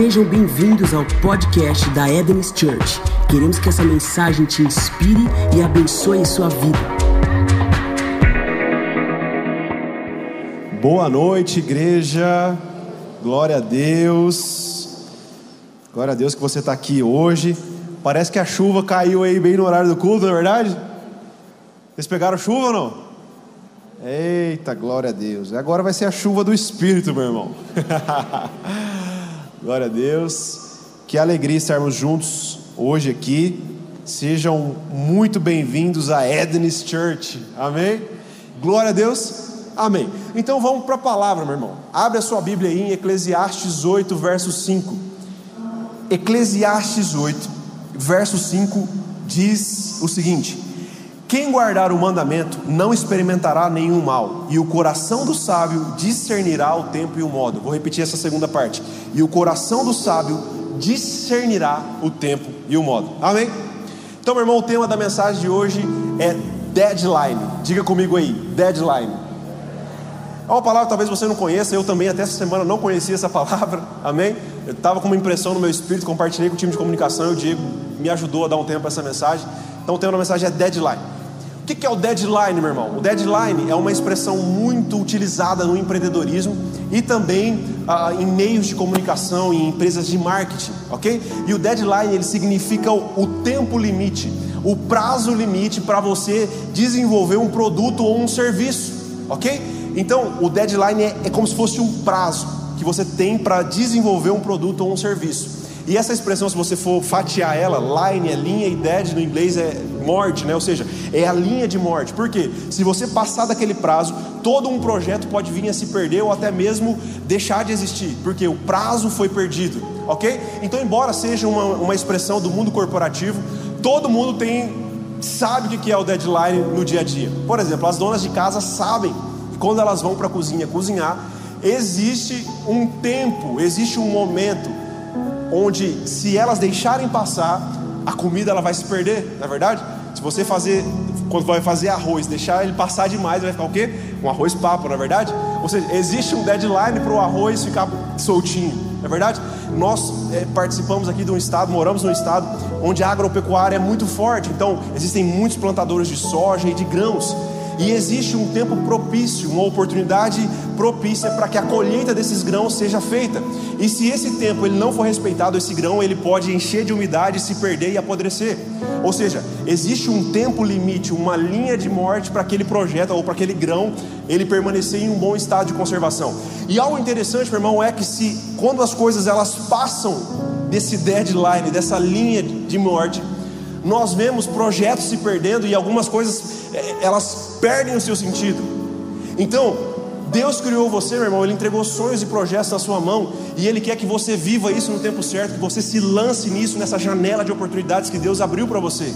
Sejam bem-vindos ao podcast da Eden's Church. Queremos que essa mensagem te inspire e abençoe sua vida. Boa noite, igreja. Glória a Deus. Glória a Deus que você está aqui hoje. Parece que a chuva caiu aí bem no horário do culto, não é verdade? Vocês pegaram chuva ou não? Eita, glória a Deus. Agora vai ser a chuva do Espírito, meu irmão. glória a Deus. Que alegria estarmos juntos hoje aqui. Sejam muito bem-vindos a Eden's Church. Amém? Glória a Deus. Amém. Então vamos para a palavra, meu irmão. Abre a sua Bíblia aí em Eclesiastes 8, verso 5. Eclesiastes 8, verso 5 diz o seguinte: quem guardar o mandamento não experimentará nenhum mal, e o coração do sábio discernirá o tempo e o modo. Vou repetir essa segunda parte. E o coração do sábio discernirá o tempo e o modo. Amém? Então, meu irmão, o tema da mensagem de hoje é deadline. Diga comigo aí, deadline. É uma palavra que talvez você não conheça, eu também até essa semana não conhecia essa palavra, amém? Eu estava com uma impressão no meu espírito, compartilhei com o time de comunicação e o Diego me ajudou a dar um tempo para essa mensagem. Então o tema da mensagem é deadline que, que é o deadline, meu irmão? O deadline é uma expressão muito utilizada no empreendedorismo e também ah, em meios de comunicação, em empresas de marketing, ok? E o deadline ele significa o, o tempo limite, o prazo limite para você desenvolver um produto ou um serviço, ok? Então o deadline é, é como se fosse um prazo que você tem para desenvolver um produto ou um serviço. E essa expressão, se você for fatiar ela, line é linha e dead no inglês é morte, né? Ou seja, é a linha de morte. Por quê? Se você passar daquele prazo, todo um projeto pode vir a se perder ou até mesmo deixar de existir, porque o prazo foi perdido, ok? Então, embora seja uma, uma expressão do mundo corporativo, todo mundo tem sabe o que é o deadline no dia a dia. Por exemplo, as donas de casa sabem que quando elas vão para a cozinha cozinhar, existe um tempo, existe um momento onde se elas deixarem passar, a comida ela vai se perder, não é verdade? Se você fazer, quando vai fazer arroz, deixar ele passar demais, vai ficar o quê? Um arroz papo, não é verdade? Ou seja, existe um deadline para o arroz ficar soltinho, não é verdade? Nós é, participamos aqui de um estado, moramos num estado onde a agropecuária é muito forte, então existem muitos plantadores de soja e de grãos. E existe um tempo propício, uma oportunidade propícia para que a colheita desses grãos seja feita. E se esse tempo ele não for respeitado, esse grão ele pode encher de umidade, se perder e apodrecer. Ou seja, existe um tempo limite, uma linha de morte para aquele projeto ou para aquele grão ele permanecer em um bom estado de conservação. E algo interessante, meu irmão, é que se quando as coisas elas passam desse deadline, dessa linha de morte, nós vemos projetos se perdendo e algumas coisas é, elas perdem o seu sentido. Então, Deus criou você, meu irmão, Ele entregou sonhos e projetos na sua mão, e Ele quer que você viva isso no tempo certo, que você se lance nisso, nessa janela de oportunidades que Deus abriu para você.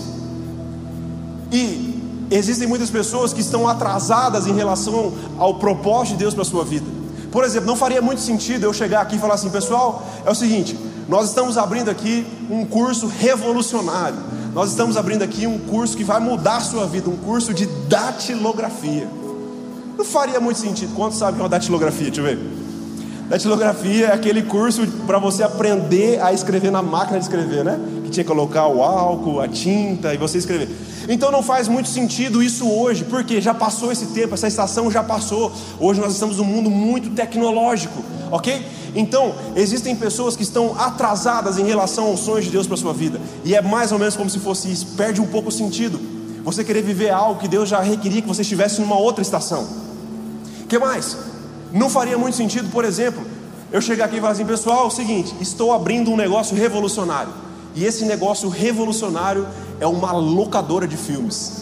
E existem muitas pessoas que estão atrasadas em relação ao propósito de Deus para a sua vida. Por exemplo, não faria muito sentido eu chegar aqui e falar assim, pessoal, é o seguinte, nós estamos abrindo aqui um curso revolucionário. Nós estamos abrindo aqui um curso que vai mudar a sua vida, um curso de datilografia. Não faria muito sentido. Quantos sabem o que é uma datilografia? Deixa eu ver. Datilografia é aquele curso para você aprender a escrever na máquina de escrever, né? Que tinha que colocar o álcool, a tinta e você escrever. Então não faz muito sentido isso hoje, porque já passou esse tempo, essa estação já passou. Hoje nós estamos num mundo muito tecnológico, ok? Então, existem pessoas que estão atrasadas em relação aos sonhos de Deus para a sua vida, e é mais ou menos como se fosse isso, perde um pouco o sentido. Você querer viver algo que Deus já requeria que você estivesse numa outra estação. que mais? Não faria muito sentido, por exemplo, eu chegar aqui e falar assim, pessoal, é o seguinte, estou abrindo um negócio revolucionário. E esse negócio revolucionário é uma locadora de filmes.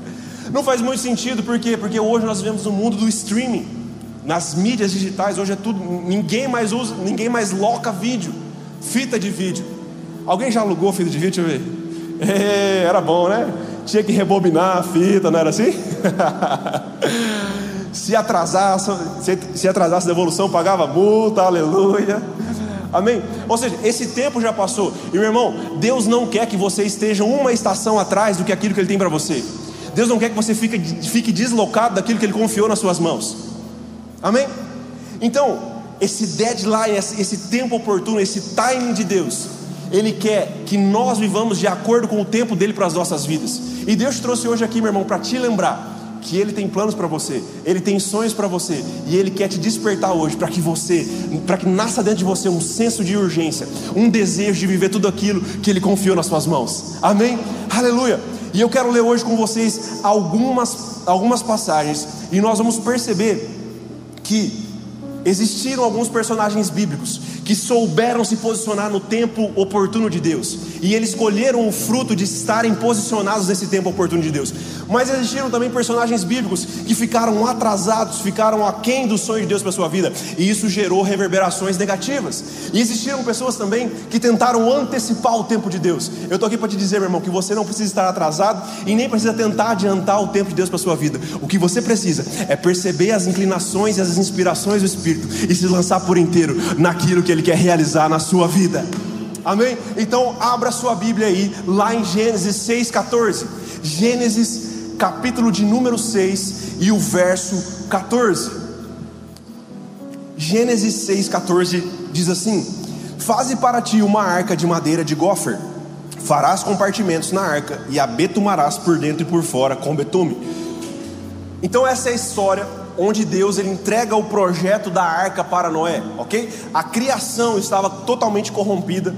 Não faz muito sentido, por quê? Porque hoje nós vivemos no mundo do streaming nas mídias digitais, hoje é tudo, ninguém mais usa, ninguém mais loca vídeo, fita de vídeo. Alguém já alugou fita de vídeo? Deixa eu ver. É, era bom, né? Tinha que rebobinar a fita, não era assim? se atrasasse, se, se atrasasse a devolução, pagava multa, aleluia. Amém? Ou seja, esse tempo já passou. E meu irmão, Deus não quer que você esteja uma estação atrás do que aquilo que Ele tem para você. Deus não quer que você fique, fique deslocado daquilo que Ele confiou nas suas mãos. Amém? Então, esse deadline, esse tempo oportuno, esse timing de Deus, Ele quer que nós vivamos de acordo com o tempo dele para as nossas vidas. E Deus te trouxe hoje aqui, meu irmão, para te lembrar que Ele tem planos para você, Ele tem sonhos para você, e Ele quer te despertar hoje para que você, para que nasça dentro de você um senso de urgência, um desejo de viver tudo aquilo que Ele confiou nas suas mãos. Amém? Aleluia! E eu quero ler hoje com vocês algumas, algumas passagens, e nós vamos perceber que existiram alguns personagens bíblicos que souberam se posicionar no tempo oportuno de Deus, e eles escolheram o fruto de estarem posicionados nesse tempo oportuno de Deus. Mas existiram também personagens bíblicos que ficaram atrasados, ficaram aquém do sonho de Deus para sua vida, e isso gerou reverberações negativas. E existiram pessoas também que tentaram antecipar o tempo de Deus. Eu estou aqui para te dizer, meu irmão, que você não precisa estar atrasado e nem precisa tentar adiantar o tempo de Deus para sua vida. O que você precisa é perceber as inclinações e as inspirações do Espírito e se lançar por inteiro naquilo que Ele quer realizar na sua vida. Amém? Então abra sua Bíblia aí, lá em Gênesis 6,14. Gênesis capítulo de número 6 e o verso 14. Gênesis 6,14 diz assim: Faze para ti uma arca de madeira de gofer, farás compartimentos na arca e a betumarás por dentro e por fora com betume. Então, essa é a história onde Deus ele entrega o projeto da arca para Noé, ok? A criação estava totalmente corrompida,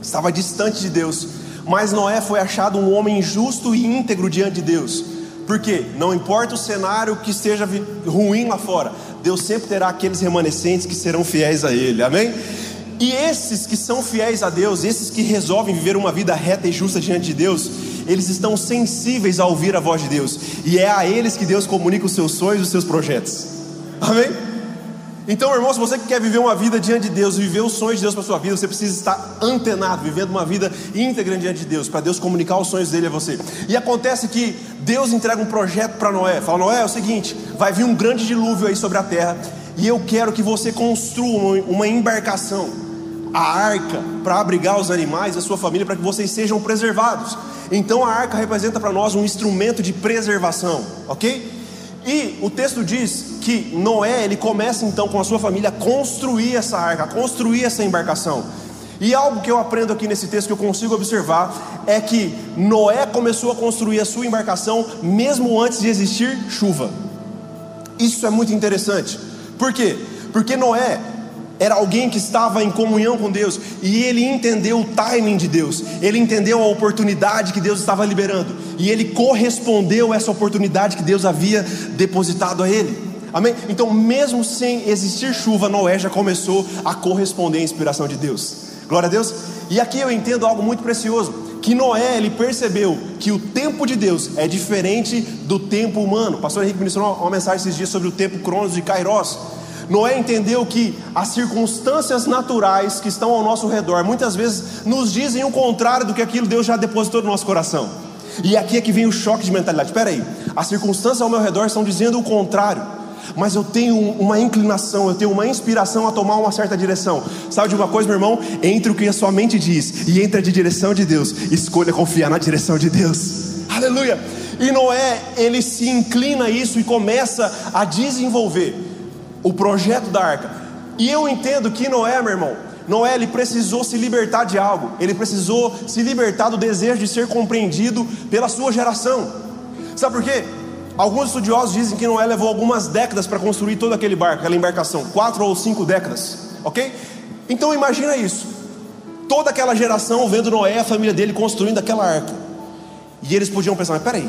estava distante de Deus, mas Noé foi achado um homem justo e íntegro diante de Deus. Porque não importa o cenário que esteja ruim lá fora, Deus sempre terá aqueles remanescentes que serão fiéis a Ele, amém? E esses que são fiéis a Deus, esses que resolvem viver uma vida reta e justa diante de Deus, eles estão sensíveis a ouvir a voz de Deus, e é a eles que Deus comunica os seus sonhos e os seus projetos. Amém? Então, irmão, se você quer viver uma vida diante de Deus, viver os sonhos de Deus para sua vida, você precisa estar antenado, vivendo uma vida íntegra diante de Deus, para Deus comunicar os sonhos dele a você. E acontece que Deus entrega um projeto para Noé. Fala, Noé, é o seguinte: vai vir um grande dilúvio aí sobre a terra, e eu quero que você construa uma embarcação, a arca, para abrigar os animais, a sua família, para que vocês sejam preservados. Então a arca representa para nós um instrumento de preservação, ok? E o texto diz que Noé, ele começa então com a sua família a construir essa arca, a construir essa embarcação. E algo que eu aprendo aqui nesse texto que eu consigo observar é que Noé começou a construir a sua embarcação mesmo antes de existir chuva. Isso é muito interessante. Por quê? Porque Noé era alguém que estava em comunhão com Deus e ele entendeu o timing de Deus, ele entendeu a oportunidade que Deus estava liberando e ele correspondeu a essa oportunidade que Deus havia depositado a ele. Amém? Então, mesmo sem existir chuva, Noé já começou a corresponder à inspiração de Deus. Glória a Deus. E aqui eu entendo algo muito precioso, que Noé ele percebeu que o tempo de Deus é diferente do tempo humano. O pastor Henrique ministrou uma mensagem esses dias sobre o tempo Cronos de Kairos. Noé entendeu que as circunstâncias naturais que estão ao nosso redor muitas vezes nos dizem o contrário do que aquilo Deus já depositou no nosso coração. E aqui é que vem o choque de mentalidade. Espera aí, as circunstâncias ao meu redor estão dizendo o contrário, mas eu tenho uma inclinação, eu tenho uma inspiração a tomar uma certa direção. Sabe de uma coisa, meu irmão? Entre o que a sua mente diz e entre a direção de Deus, escolha confiar na direção de Deus. Aleluia! E Noé, ele se inclina a isso e começa a desenvolver o projeto da arca. E eu entendo que Noé, meu irmão, Noé ele precisou se libertar de algo, ele precisou se libertar do desejo de ser compreendido pela sua geração. Sabe por quê? Alguns estudiosos dizem que Noé levou algumas décadas para construir todo aquele barco, aquela embarcação, quatro ou cinco décadas, ok? Então imagina isso, toda aquela geração vendo Noé a família dele construindo aquela arca, e eles podiam pensar, mas peraí,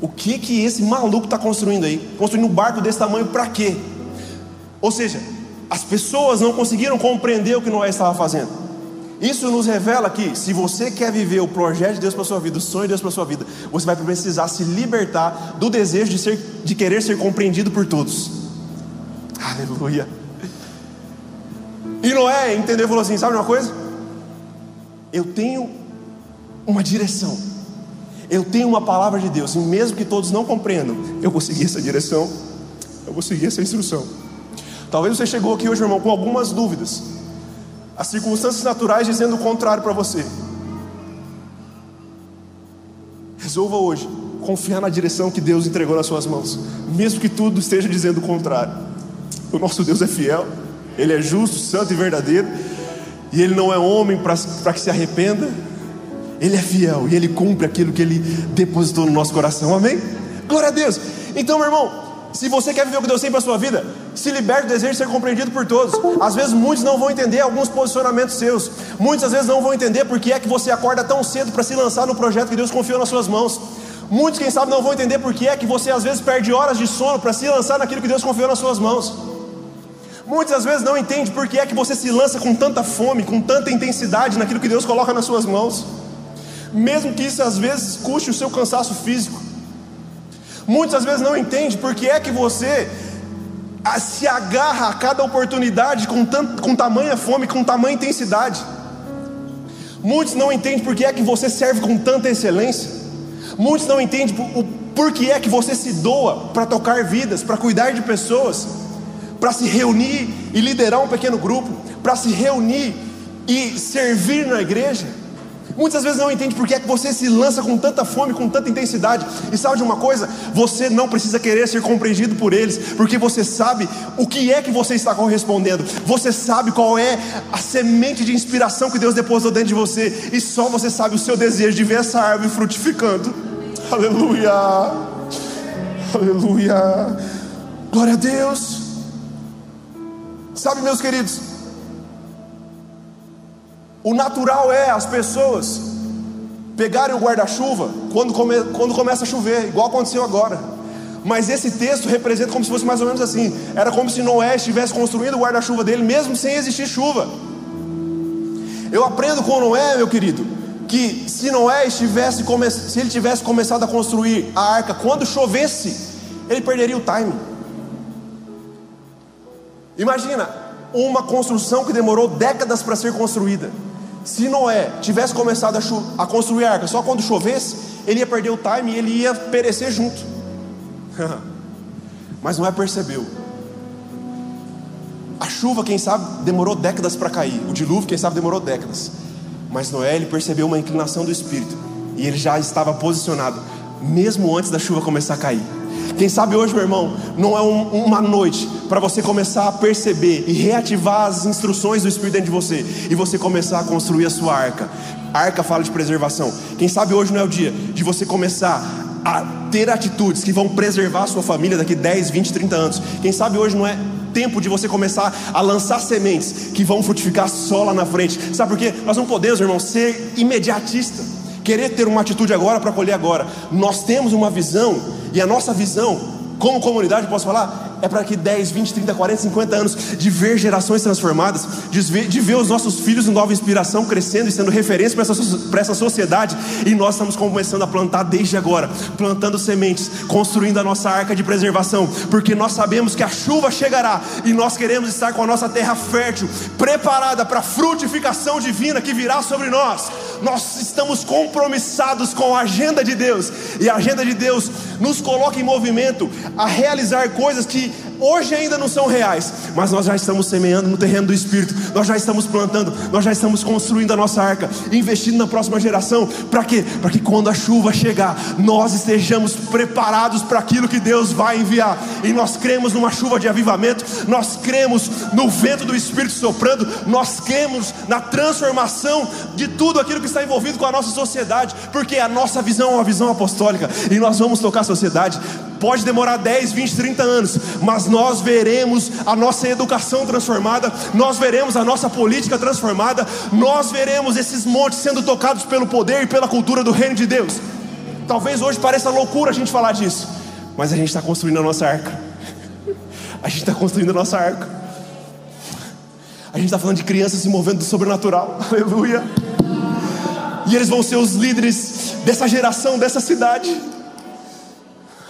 o que que esse maluco está construindo aí? Construindo um barco desse tamanho para quê? Ou seja, as pessoas não conseguiram compreender o que Noé estava fazendo. Isso nos revela que, se você quer viver o projeto de Deus para sua vida, o sonho de Deus para sua vida, você vai precisar se libertar do desejo de, ser, de querer ser compreendido por todos. Aleluia. E Noé entendeu e falou assim: sabe uma coisa? Eu tenho uma direção, eu tenho uma palavra de Deus, e mesmo que todos não compreendam, eu vou seguir essa direção, eu vou seguir essa instrução. Talvez você chegou aqui hoje, irmão, com algumas dúvidas. As circunstâncias naturais dizendo o contrário para você. Resolva hoje confiar na direção que Deus entregou nas suas mãos, mesmo que tudo esteja dizendo o contrário. O nosso Deus é fiel, Ele é justo, santo e verdadeiro. E Ele não é homem para que se arrependa. Ele é fiel e Ele cumpre aquilo que Ele depositou no nosso coração. Amém? Glória a Deus. Então, meu irmão, se você quer viver o que Deus tem para a sua vida, se liberte do desejo de ser compreendido por todos. Às vezes muitos não vão entender alguns posicionamentos seus. Muitas às vezes não vão entender porque é que você acorda tão cedo para se lançar no projeto que Deus confiou nas suas mãos. Muitos, quem sabe, não vão entender porque é que você às vezes perde horas de sono para se lançar naquilo que Deus confiou nas suas mãos. Muitas vezes não entende porque é que você se lança com tanta fome, com tanta intensidade naquilo que Deus coloca nas suas mãos. Mesmo que isso às vezes custe o seu cansaço físico. Muitas vezes não entende porque é que você se agarra a cada oportunidade com, tanto, com tamanha fome, com tamanha intensidade. Muitos não entendem porque é que você serve com tanta excelência. Muitos não entendem o porquê é que você se doa para tocar vidas, para cuidar de pessoas, para se reunir e liderar um pequeno grupo, para se reunir e servir na igreja. Muitas vezes não entende porque é que você se lança com tanta fome, com tanta intensidade. E sabe de uma coisa? Você não precisa querer ser compreendido por eles, porque você sabe o que é que você está correspondendo. Você sabe qual é a semente de inspiração que Deus depositou dentro de você, e só você sabe o seu desejo de ver essa árvore frutificando. Aleluia! Aleluia! Glória a Deus! Sabe, meus queridos, o natural é as pessoas pegarem o guarda-chuva quando, come, quando começa a chover, igual aconteceu agora. Mas esse texto representa como se fosse mais ou menos assim: era como se Noé estivesse construindo o guarda-chuva dele, mesmo sem existir chuva. Eu aprendo com Noé, meu querido, que se Noé estivesse se ele tivesse começado a construir a arca quando chovesse, ele perderia o time. Imagina uma construção que demorou décadas para ser construída. Se Noé tivesse começado a, a, construir a arca só quando chovesse, ele ia perder o time e ele ia perecer junto. Mas Noé percebeu. A chuva, quem sabe, demorou décadas para cair. O dilúvio, quem sabe, demorou décadas. Mas Noé ele percebeu uma inclinação do espírito e ele já estava posicionado, mesmo antes da chuva começar a cair. Quem sabe hoje, meu irmão, não é um, uma noite para você começar a perceber e reativar as instruções do Espírito dentro de você e você começar a construir a sua arca. Arca fala de preservação. Quem sabe hoje não é o dia de você começar a ter atitudes que vão preservar a sua família daqui 10, 20, 30 anos. Quem sabe hoje não é tempo de você começar a lançar sementes que vão frutificar só lá na frente. Sabe por quê? Nós não podemos, irmão, ser imediatista, querer ter uma atitude agora para colher agora. Nós temos uma visão e a nossa visão, como comunidade, posso falar, é para que 10, 20, 30, 40, 50 anos de ver gerações transformadas, de ver, de ver os nossos filhos em nova inspiração crescendo e sendo referência para essa, essa sociedade. E nós estamos começando a plantar desde agora, plantando sementes, construindo a nossa arca de preservação, porque nós sabemos que a chuva chegará e nós queremos estar com a nossa terra fértil, preparada para a frutificação divina que virá sobre nós. Nós estamos compromissados com a agenda de Deus, e a agenda de Deus nos coloca em movimento a realizar coisas que see hoje ainda não são reais, mas nós já estamos semeando no terreno do Espírito, nós já estamos plantando, nós já estamos construindo a nossa arca, investindo na próxima geração, para quê? Para que quando a chuva chegar, nós estejamos preparados para aquilo que Deus vai enviar, e nós cremos numa chuva de avivamento, nós cremos no vento do Espírito soprando, nós cremos na transformação de tudo aquilo que está envolvido com a nossa sociedade, porque a nossa visão é uma visão apostólica, e nós vamos tocar a sociedade. Pode demorar 10, 20, 30 anos, mas nós veremos a nossa educação transformada, nós veremos a nossa política transformada, nós veremos esses montes sendo tocados pelo poder e pela cultura do reino de Deus. Talvez hoje pareça loucura a gente falar disso, mas a gente está construindo a nossa arca. A gente está construindo a nossa arca. A gente está falando de crianças se movendo do sobrenatural. Aleluia. E eles vão ser os líderes dessa geração, dessa cidade.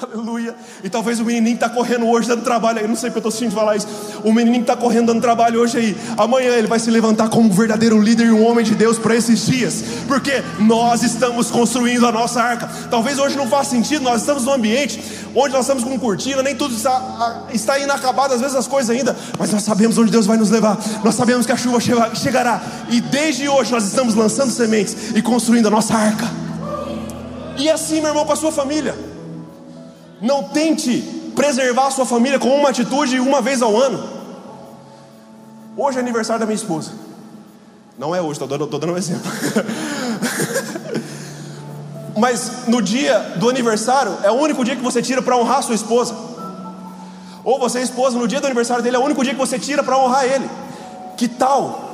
Aleluia. E talvez o menininho está correndo hoje dando trabalho aí. Não sei porque eu estou sentindo falar isso. O menininho está correndo dando trabalho hoje aí. Amanhã ele vai se levantar como um verdadeiro líder e um homem de Deus para esses dias. Porque nós estamos construindo a nossa arca. Talvez hoje não faça sentido. Nós estamos num ambiente onde nós estamos com cortina. Nem tudo está, está inacabado, às vezes as coisas ainda. Mas nós sabemos onde Deus vai nos levar. Nós sabemos que a chuva chegará. E desde hoje nós estamos lançando sementes e construindo a nossa arca. E assim, meu irmão, com a sua família. Não tente preservar a sua família com uma atitude uma vez ao ano. Hoje é aniversário da minha esposa. Não é hoje, estou dando, dando um exemplo. Mas no dia do aniversário é o único dia que você tira para honrar sua esposa. Ou você, esposa, no dia do aniversário dele é o único dia que você tira para honrar ele. Que tal?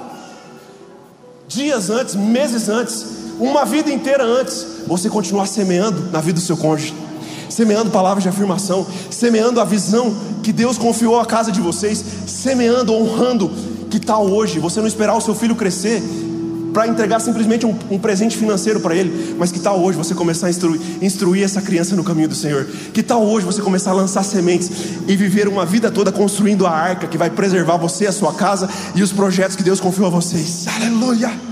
Dias antes, meses antes, uma vida inteira antes, você continuar semeando na vida do seu cônjuge, semeando palavras de afirmação, semeando a visão que Deus confiou à casa de vocês, semeando, honrando. Que tal hoje você não esperar o seu filho crescer para entregar simplesmente um, um presente financeiro para ele, mas que tal hoje você começar a instruir, instruir essa criança no caminho do Senhor? Que tal hoje você começar a lançar sementes e viver uma vida toda construindo a arca que vai preservar você, a sua casa e os projetos que Deus confiou a vocês? Aleluia! Aleluia!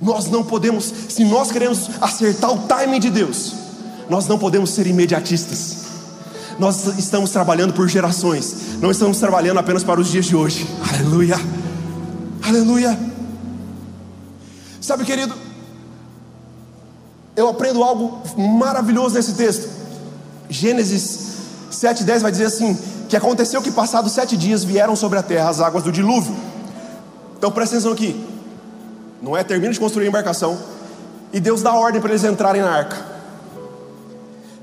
Nós não podemos, se nós queremos acertar o timing de Deus, nós não podemos ser imediatistas. Nós estamos trabalhando por gerações, não estamos trabalhando apenas para os dias de hoje. Aleluia! Aleluia! Sabe, querido, eu aprendo algo maravilhoso nesse texto. Gênesis 7,10 vai dizer assim: que aconteceu que passados sete dias vieram sobre a terra as águas do dilúvio. Então presta atenção aqui. Não é termina de construir a embarcação e Deus dá ordem para eles entrarem na arca.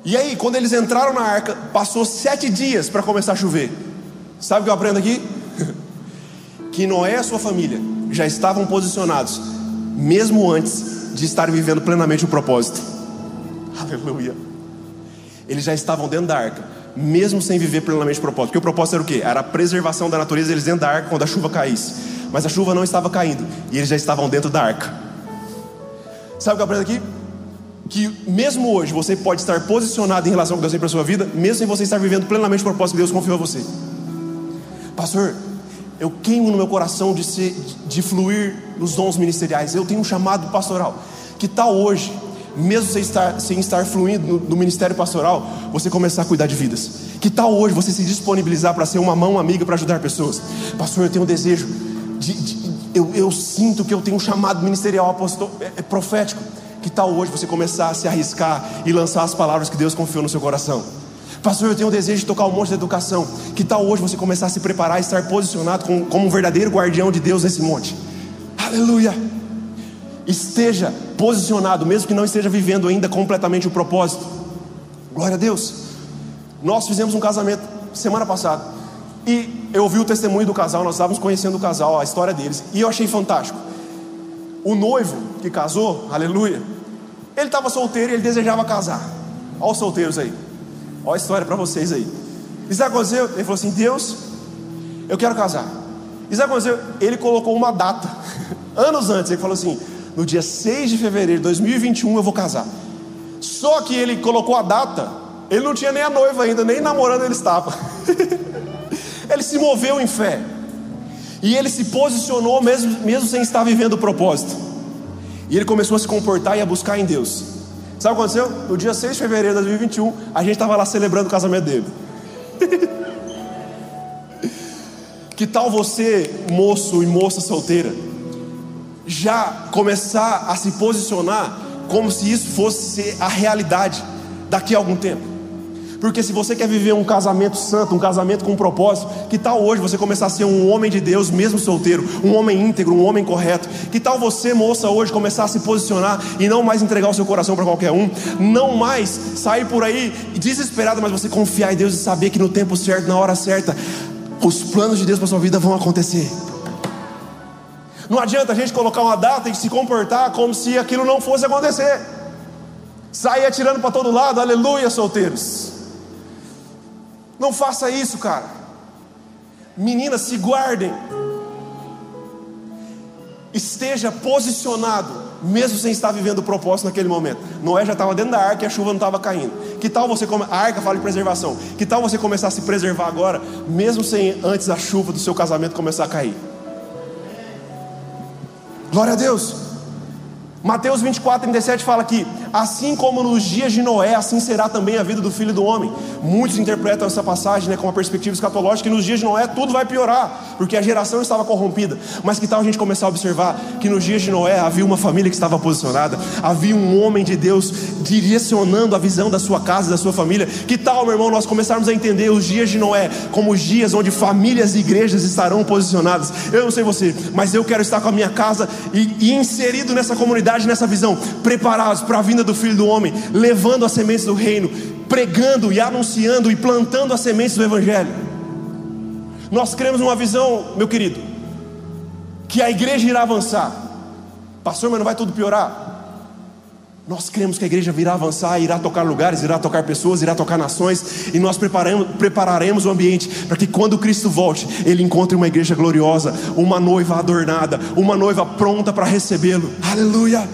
E aí, quando eles entraram na arca, passou sete dias para começar a chover. Sabe o que eu aprendo aqui? que Noé e a sua família já estavam posicionados, mesmo antes de estar vivendo plenamente o propósito. Aleluia. Eles já estavam dentro da arca, mesmo sem viver plenamente o propósito. Porque o propósito era o quê? Era a preservação da natureza, eles dentro da arca quando a chuva caísse. Mas a chuva não estava caindo, e eles já estavam dentro da arca. Sabe o que eu aprendo aqui? Que mesmo hoje você pode estar posicionado em relação com Deus para a sua vida, mesmo sem você estar vivendo plenamente o propósito que Deus confiou a você. Pastor, eu queimo no meu coração de, ser, de fluir nos dons ministeriais. Eu tenho um chamado pastoral. Que tal hoje, mesmo sem estar, sem estar fluindo no, no ministério pastoral, você começar a cuidar de vidas? Que tal hoje você se disponibilizar para ser uma mão amiga para ajudar pessoas? Pastor, eu tenho um desejo de, de eu, eu, sinto que eu tenho um chamado ministerial apostol, é, é profético. Que tal hoje você começar a se arriscar e lançar as palavras que Deus confiou no seu coração? Pastor, eu tenho o desejo de tocar um monte de educação. Que tal hoje você começar a se preparar e estar posicionado como um verdadeiro guardião de Deus nesse monte? Aleluia! Esteja posicionado, mesmo que não esteja vivendo ainda completamente o propósito. Glória a Deus. Nós fizemos um casamento semana passada. E eu ouvi o testemunho do casal, nós estávamos conhecendo o casal, a história deles. E eu achei fantástico. O noivo que casou, aleluia, ele estava solteiro e ele desejava casar. Olha os solteiros aí. Olha a história para vocês aí. E sabe? Ele falou assim: Deus, eu quero casar. E sabe? Ele colocou uma data, anos antes, ele falou assim: no dia 6 de fevereiro de 2021 eu vou casar. Só que ele colocou a data, ele não tinha nem a noiva ainda, nem namorando ele estava. ele se moveu em fé. E ele se posicionou mesmo, mesmo sem estar vivendo o propósito. E ele começou a se comportar e a buscar em Deus. Sabe o que aconteceu? No dia 6 de fevereiro de 2021, a gente estava lá celebrando o casamento dele. que tal você, moço e moça solteira, já começar a se posicionar como se isso fosse a realidade daqui a algum tempo? Porque se você quer viver um casamento santo, um casamento com um propósito, que tal hoje você começar a ser um homem de Deus, mesmo solteiro, um homem íntegro, um homem correto? Que tal você, moça, hoje começar a se posicionar e não mais entregar o seu coração para qualquer um, não mais sair por aí desesperado, mas você confiar em Deus e saber que no tempo certo, na hora certa, os planos de Deus para sua vida vão acontecer. Não adianta a gente colocar uma data e se comportar como se aquilo não fosse acontecer. Sair atirando para todo lado, aleluia, solteiros. Não faça isso, cara. Meninas, se guardem. Esteja posicionado, mesmo sem estar vivendo o propósito naquele momento. Noé já estava dentro da arca e a chuva não estava caindo. Que tal você come... a arca fala de preservação? Que tal você começar a se preservar agora, mesmo sem antes a chuva do seu casamento começar a cair? Glória a Deus. Mateus 24, 37 fala que Assim como nos dias de Noé, assim será também a vida do filho do homem. Muitos interpretam essa passagem né, com uma perspectiva escatológica que nos dias de Noé tudo vai piorar, porque a geração estava corrompida. Mas que tal a gente começar a observar que nos dias de Noé havia uma família que estava posicionada, havia um homem de Deus direcionando a visão da sua casa, da sua família. Que tal, meu irmão, nós começarmos a entender os dias de Noé como os dias onde famílias e igrejas estarão posicionadas? Eu não sei você, mas eu quero estar com a minha casa e, e inserido nessa comunidade, nessa visão, preparados para a vinda do Filho do Homem, levando as sementes do reino, pregando e anunciando e plantando as sementes do Evangelho. Nós cremos numa visão, meu querido, que a igreja irá avançar. Pastor, mas não vai tudo piorar? Nós cremos que a igreja virá avançar, irá tocar lugares, irá tocar pessoas, irá tocar nações, e nós preparamos, prepararemos o ambiente para que quando Cristo volte, Ele encontre uma igreja gloriosa, uma noiva adornada, uma noiva pronta para recebê-lo. Aleluia!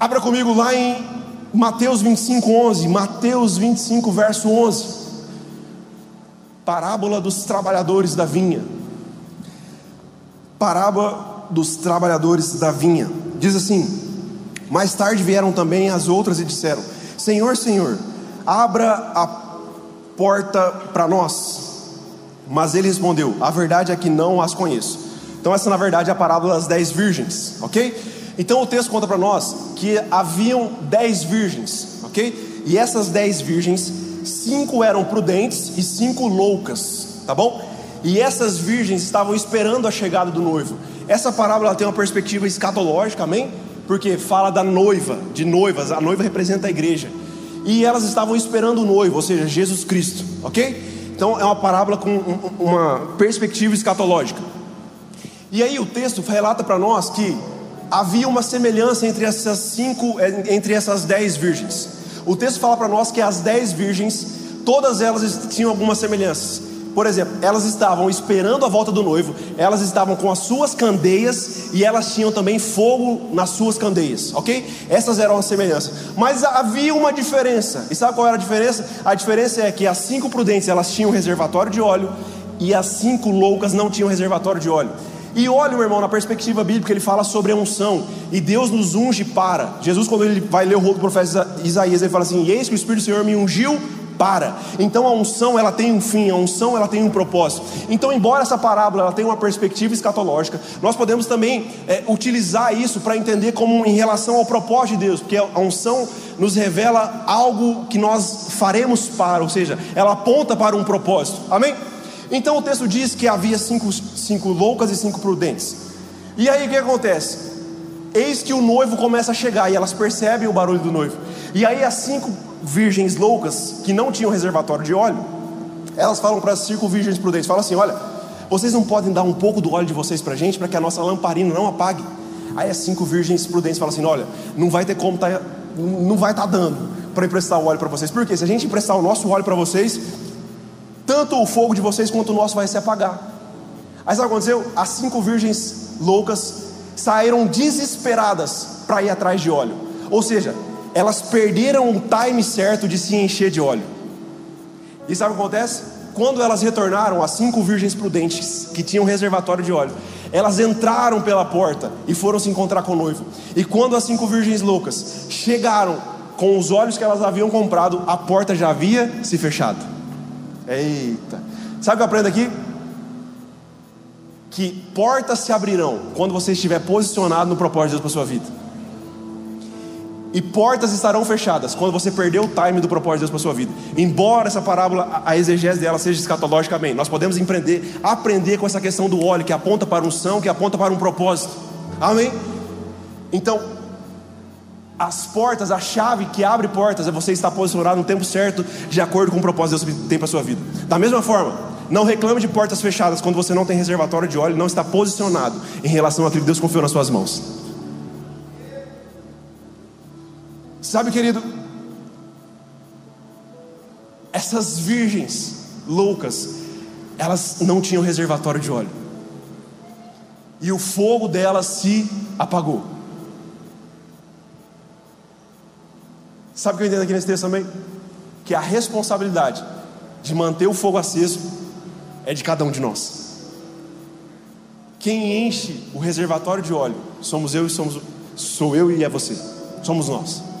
Abra comigo lá em Mateus 25, 11. Mateus 25, verso 11. Parábola dos trabalhadores da vinha. Parábola dos trabalhadores da vinha. Diz assim: Mais tarde vieram também as outras e disseram: Senhor, Senhor, abra a porta para nós. Mas ele respondeu: A verdade é que não as conheço. Então, essa na verdade é a parábola das dez virgens, ok? Então o texto conta para nós que haviam dez virgens, ok? E essas dez virgens, cinco eram prudentes e cinco loucas, tá bom? E essas virgens estavam esperando a chegada do noivo. Essa parábola tem uma perspectiva escatológica, amém? Porque fala da noiva, de noivas, a noiva representa a igreja. E elas estavam esperando o noivo, ou seja, Jesus Cristo, ok? Então é uma parábola com uma perspectiva escatológica. E aí o texto relata para nós que havia uma semelhança entre essas cinco, entre essas dez virgens. O texto fala para nós que as dez virgens, todas elas tinham algumas semelhanças. Por exemplo, elas estavam esperando a volta do noivo, elas estavam com as suas candeias e elas tinham também fogo nas suas candeias, ok? Essas eram as semelhanças. Mas havia uma diferença. E sabe qual era a diferença? A diferença é que as cinco prudentes elas tinham reservatório de óleo e as cinco loucas não tinham reservatório de óleo. E olha, meu irmão, na perspectiva bíblica, ele fala sobre a unção. E Deus nos unge para. Jesus, quando ele vai ler o rolo do profeta Isaías, ele fala assim: Eis que o Espírito do Senhor me ungiu para. Então a unção ela tem um fim, a unção ela tem um propósito. Então, embora essa parábola ela tenha uma perspectiva escatológica, nós podemos também é, utilizar isso para entender como em relação ao propósito de Deus, porque a unção nos revela algo que nós faremos para, ou seja, ela aponta para um propósito. Amém? Então o texto diz que havia cinco, cinco loucas e cinco prudentes. E aí o que acontece? Eis que o noivo começa a chegar e elas percebem o barulho do noivo. E aí as cinco virgens loucas que não tinham reservatório de óleo, elas falam para as cinco virgens prudentes, falam assim: olha, vocês não podem dar um pouco do óleo de vocês para a gente para que a nossa lamparina não apague. Aí as cinco virgens prudentes falam assim: olha, não vai ter como tá, não vai estar tá dando para emprestar o óleo para vocês. Porque se a gente emprestar o nosso óleo para vocês, tanto o fogo de vocês quanto o nosso vai se apagar. Aí sabe o que aconteceu? As cinco virgens loucas saíram desesperadas para ir atrás de óleo. Ou seja, elas perderam o time certo de se encher de óleo. E sabe o que acontece? Quando elas retornaram, as cinco virgens prudentes que tinham reservatório de óleo, elas entraram pela porta e foram se encontrar com o noivo. E quando as cinco virgens loucas chegaram com os olhos que elas haviam comprado, a porta já havia se fechado. Eita. Sabe o que eu aprendo aqui? Que portas se abrirão quando você estiver posicionado no propósito de Deus para sua vida. E portas estarão fechadas quando você perder o time do propósito de Deus para sua vida. Embora essa parábola, a exegese dela seja escatológica, amém. Nós podemos empreender, aprender com essa questão do óleo que aponta para um são, que aponta para um propósito. Amém? Então, as portas, a chave que abre portas é você estar posicionado no tempo certo, de acordo com o propósito que Deus tem para sua vida. Da mesma forma, não reclame de portas fechadas quando você não tem reservatório de óleo, não está posicionado em relação àquilo que Deus confiou nas suas mãos. Sabe, querido, essas virgens loucas, elas não tinham reservatório de óleo, e o fogo delas se apagou. Sabe o que eu entendo aqui nesse texto também? Que a responsabilidade de manter o fogo aceso é de cada um de nós. Quem enche o reservatório de óleo somos eu e somos sou eu e é você. Somos nós.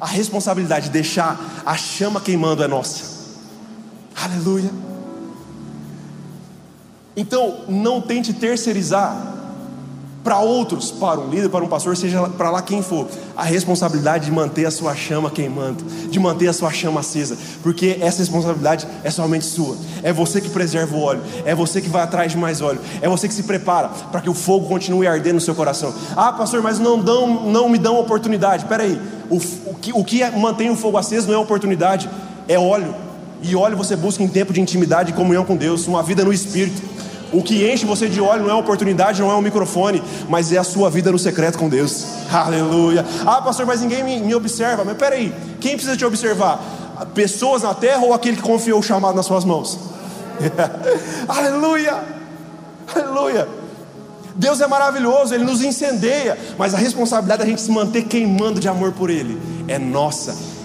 A responsabilidade de deixar a chama queimando é nossa. Aleluia. Então, não tente terceirizar para outros, para um líder, para um pastor, seja para lá quem for, a responsabilidade de manter a sua chama queimando, de manter a sua chama acesa, porque essa responsabilidade é somente sua. É você que preserva o óleo, é você que vai atrás de mais óleo, é você que se prepara para que o fogo continue ardendo no seu coração. Ah, pastor, mas não dão, não me dão oportunidade. Espera aí, o, o, que, o que mantém o fogo aceso não é oportunidade, é óleo. E óleo você busca em tempo de intimidade e comunhão com Deus, uma vida no Espírito. O que enche você de óleo não é a oportunidade, não é o microfone, mas é a sua vida no secreto com Deus. Aleluia. Ah, pastor, mas ninguém me, me observa. Mas peraí, quem precisa te observar? Pessoas na terra ou aquele que confiou o chamado nas suas mãos? Aleluia. Aleluia. Deus é maravilhoso, Ele nos incendeia, mas a responsabilidade da gente se manter queimando de amor por Ele é nossa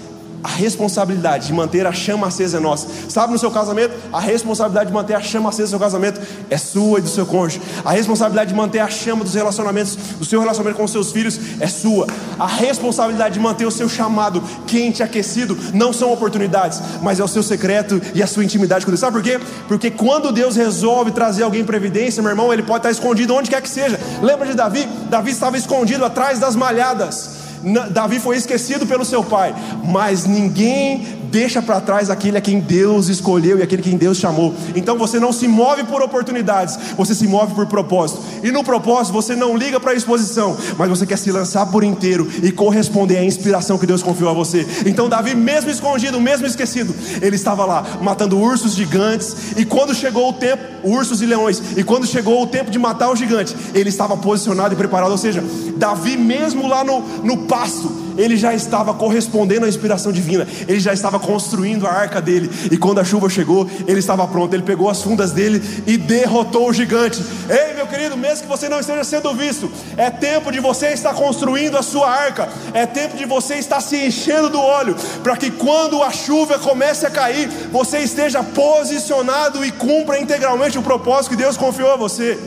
a responsabilidade de manter a chama acesa é nossa. Sabe no seu casamento? A responsabilidade de manter a chama acesa no seu casamento é sua e do seu cônjuge. A responsabilidade de manter a chama dos relacionamentos, do seu relacionamento com os seus filhos é sua. A responsabilidade de manter o seu chamado quente, aquecido, não são oportunidades, mas é o seu secreto e a sua intimidade com Deus. Sabe por quê? Porque quando Deus resolve trazer alguém para evidência, meu irmão, ele pode estar escondido onde quer que seja. Lembra de Davi? Davi estava escondido atrás das malhadas. Davi foi esquecido pelo seu pai, mas ninguém deixa para trás aquele a quem Deus escolheu e aquele a quem Deus chamou. Então você não se move por oportunidades, você se move por propósito. E no propósito você não liga para a exposição, mas você quer se lançar por inteiro e corresponder à inspiração que Deus confiou a você. Então Davi, mesmo escondido, mesmo esquecido, ele estava lá matando ursos gigantes. E quando chegou o tempo, ursos e leões, e quando chegou o tempo de matar o gigante, ele estava posicionado e preparado. Ou seja, Davi, mesmo lá no, no pasto, ele já estava correspondendo à inspiração divina, ele já estava construindo a arca dele, e quando a chuva chegou, ele estava pronto, ele pegou as fundas dele e derrotou o gigante. Ei, meu querido, mesmo que você não esteja sendo visto, é tempo de você estar construindo a sua arca, é tempo de você estar se enchendo do óleo, para que quando a chuva comece a cair, você esteja posicionado e cumpra integralmente o propósito que Deus confiou a você.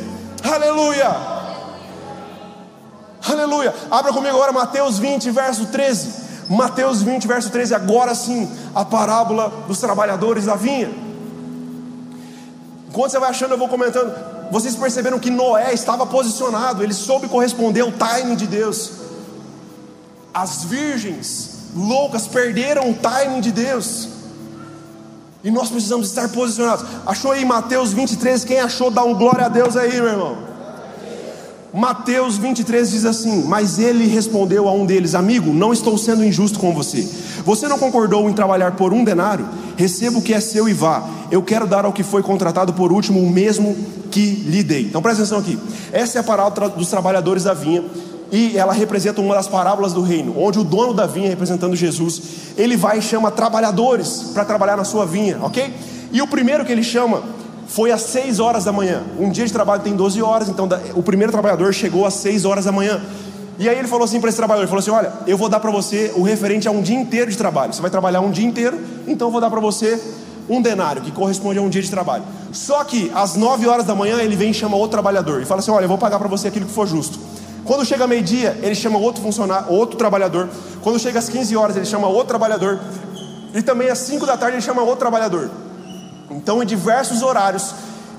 Aleluia! Aleluia. Abra comigo agora Mateus 20, verso 13. Mateus 20, verso 13. Agora sim, a parábola dos trabalhadores da vinha. Enquanto você vai achando, eu vou comentando. Vocês perceberam que Noé estava posicionado, ele soube corresponder ao timing de Deus. As virgens loucas perderam o timing de Deus. E nós precisamos estar posicionados. Achou aí Mateus 23? Quem achou, dá um glória a Deus aí, meu irmão. Mateus 23 diz assim: Mas ele respondeu a um deles: Amigo, não estou sendo injusto com você. Você não concordou em trabalhar por um denário? Receba o que é seu e vá. Eu quero dar ao que foi contratado por último o mesmo que lhe dei. Então presta atenção aqui. Essa é a parábola dos trabalhadores da vinha. E ela representa uma das parábolas do reino, onde o dono da vinha, representando Jesus, ele vai e chama trabalhadores para trabalhar na sua vinha, ok? E o primeiro que ele chama foi às 6 horas da manhã. Um dia de trabalho tem 12 horas, então o primeiro trabalhador chegou às 6 horas da manhã. E aí ele falou assim para esse trabalhador, ele falou assim: "Olha, eu vou dar para você o referente a um dia inteiro de trabalho. Você vai trabalhar um dia inteiro, então eu vou dar para você um denário que corresponde a um dia de trabalho. Só que às 9 horas da manhã ele vem e chama outro trabalhador e fala assim: "Olha, eu vou pagar para você aquilo que for justo". Quando chega meio-dia, ele chama outro funcionário, outro trabalhador. Quando chega às 15 horas, ele chama outro trabalhador. E também às 5 da tarde ele chama outro trabalhador. Então, em diversos horários,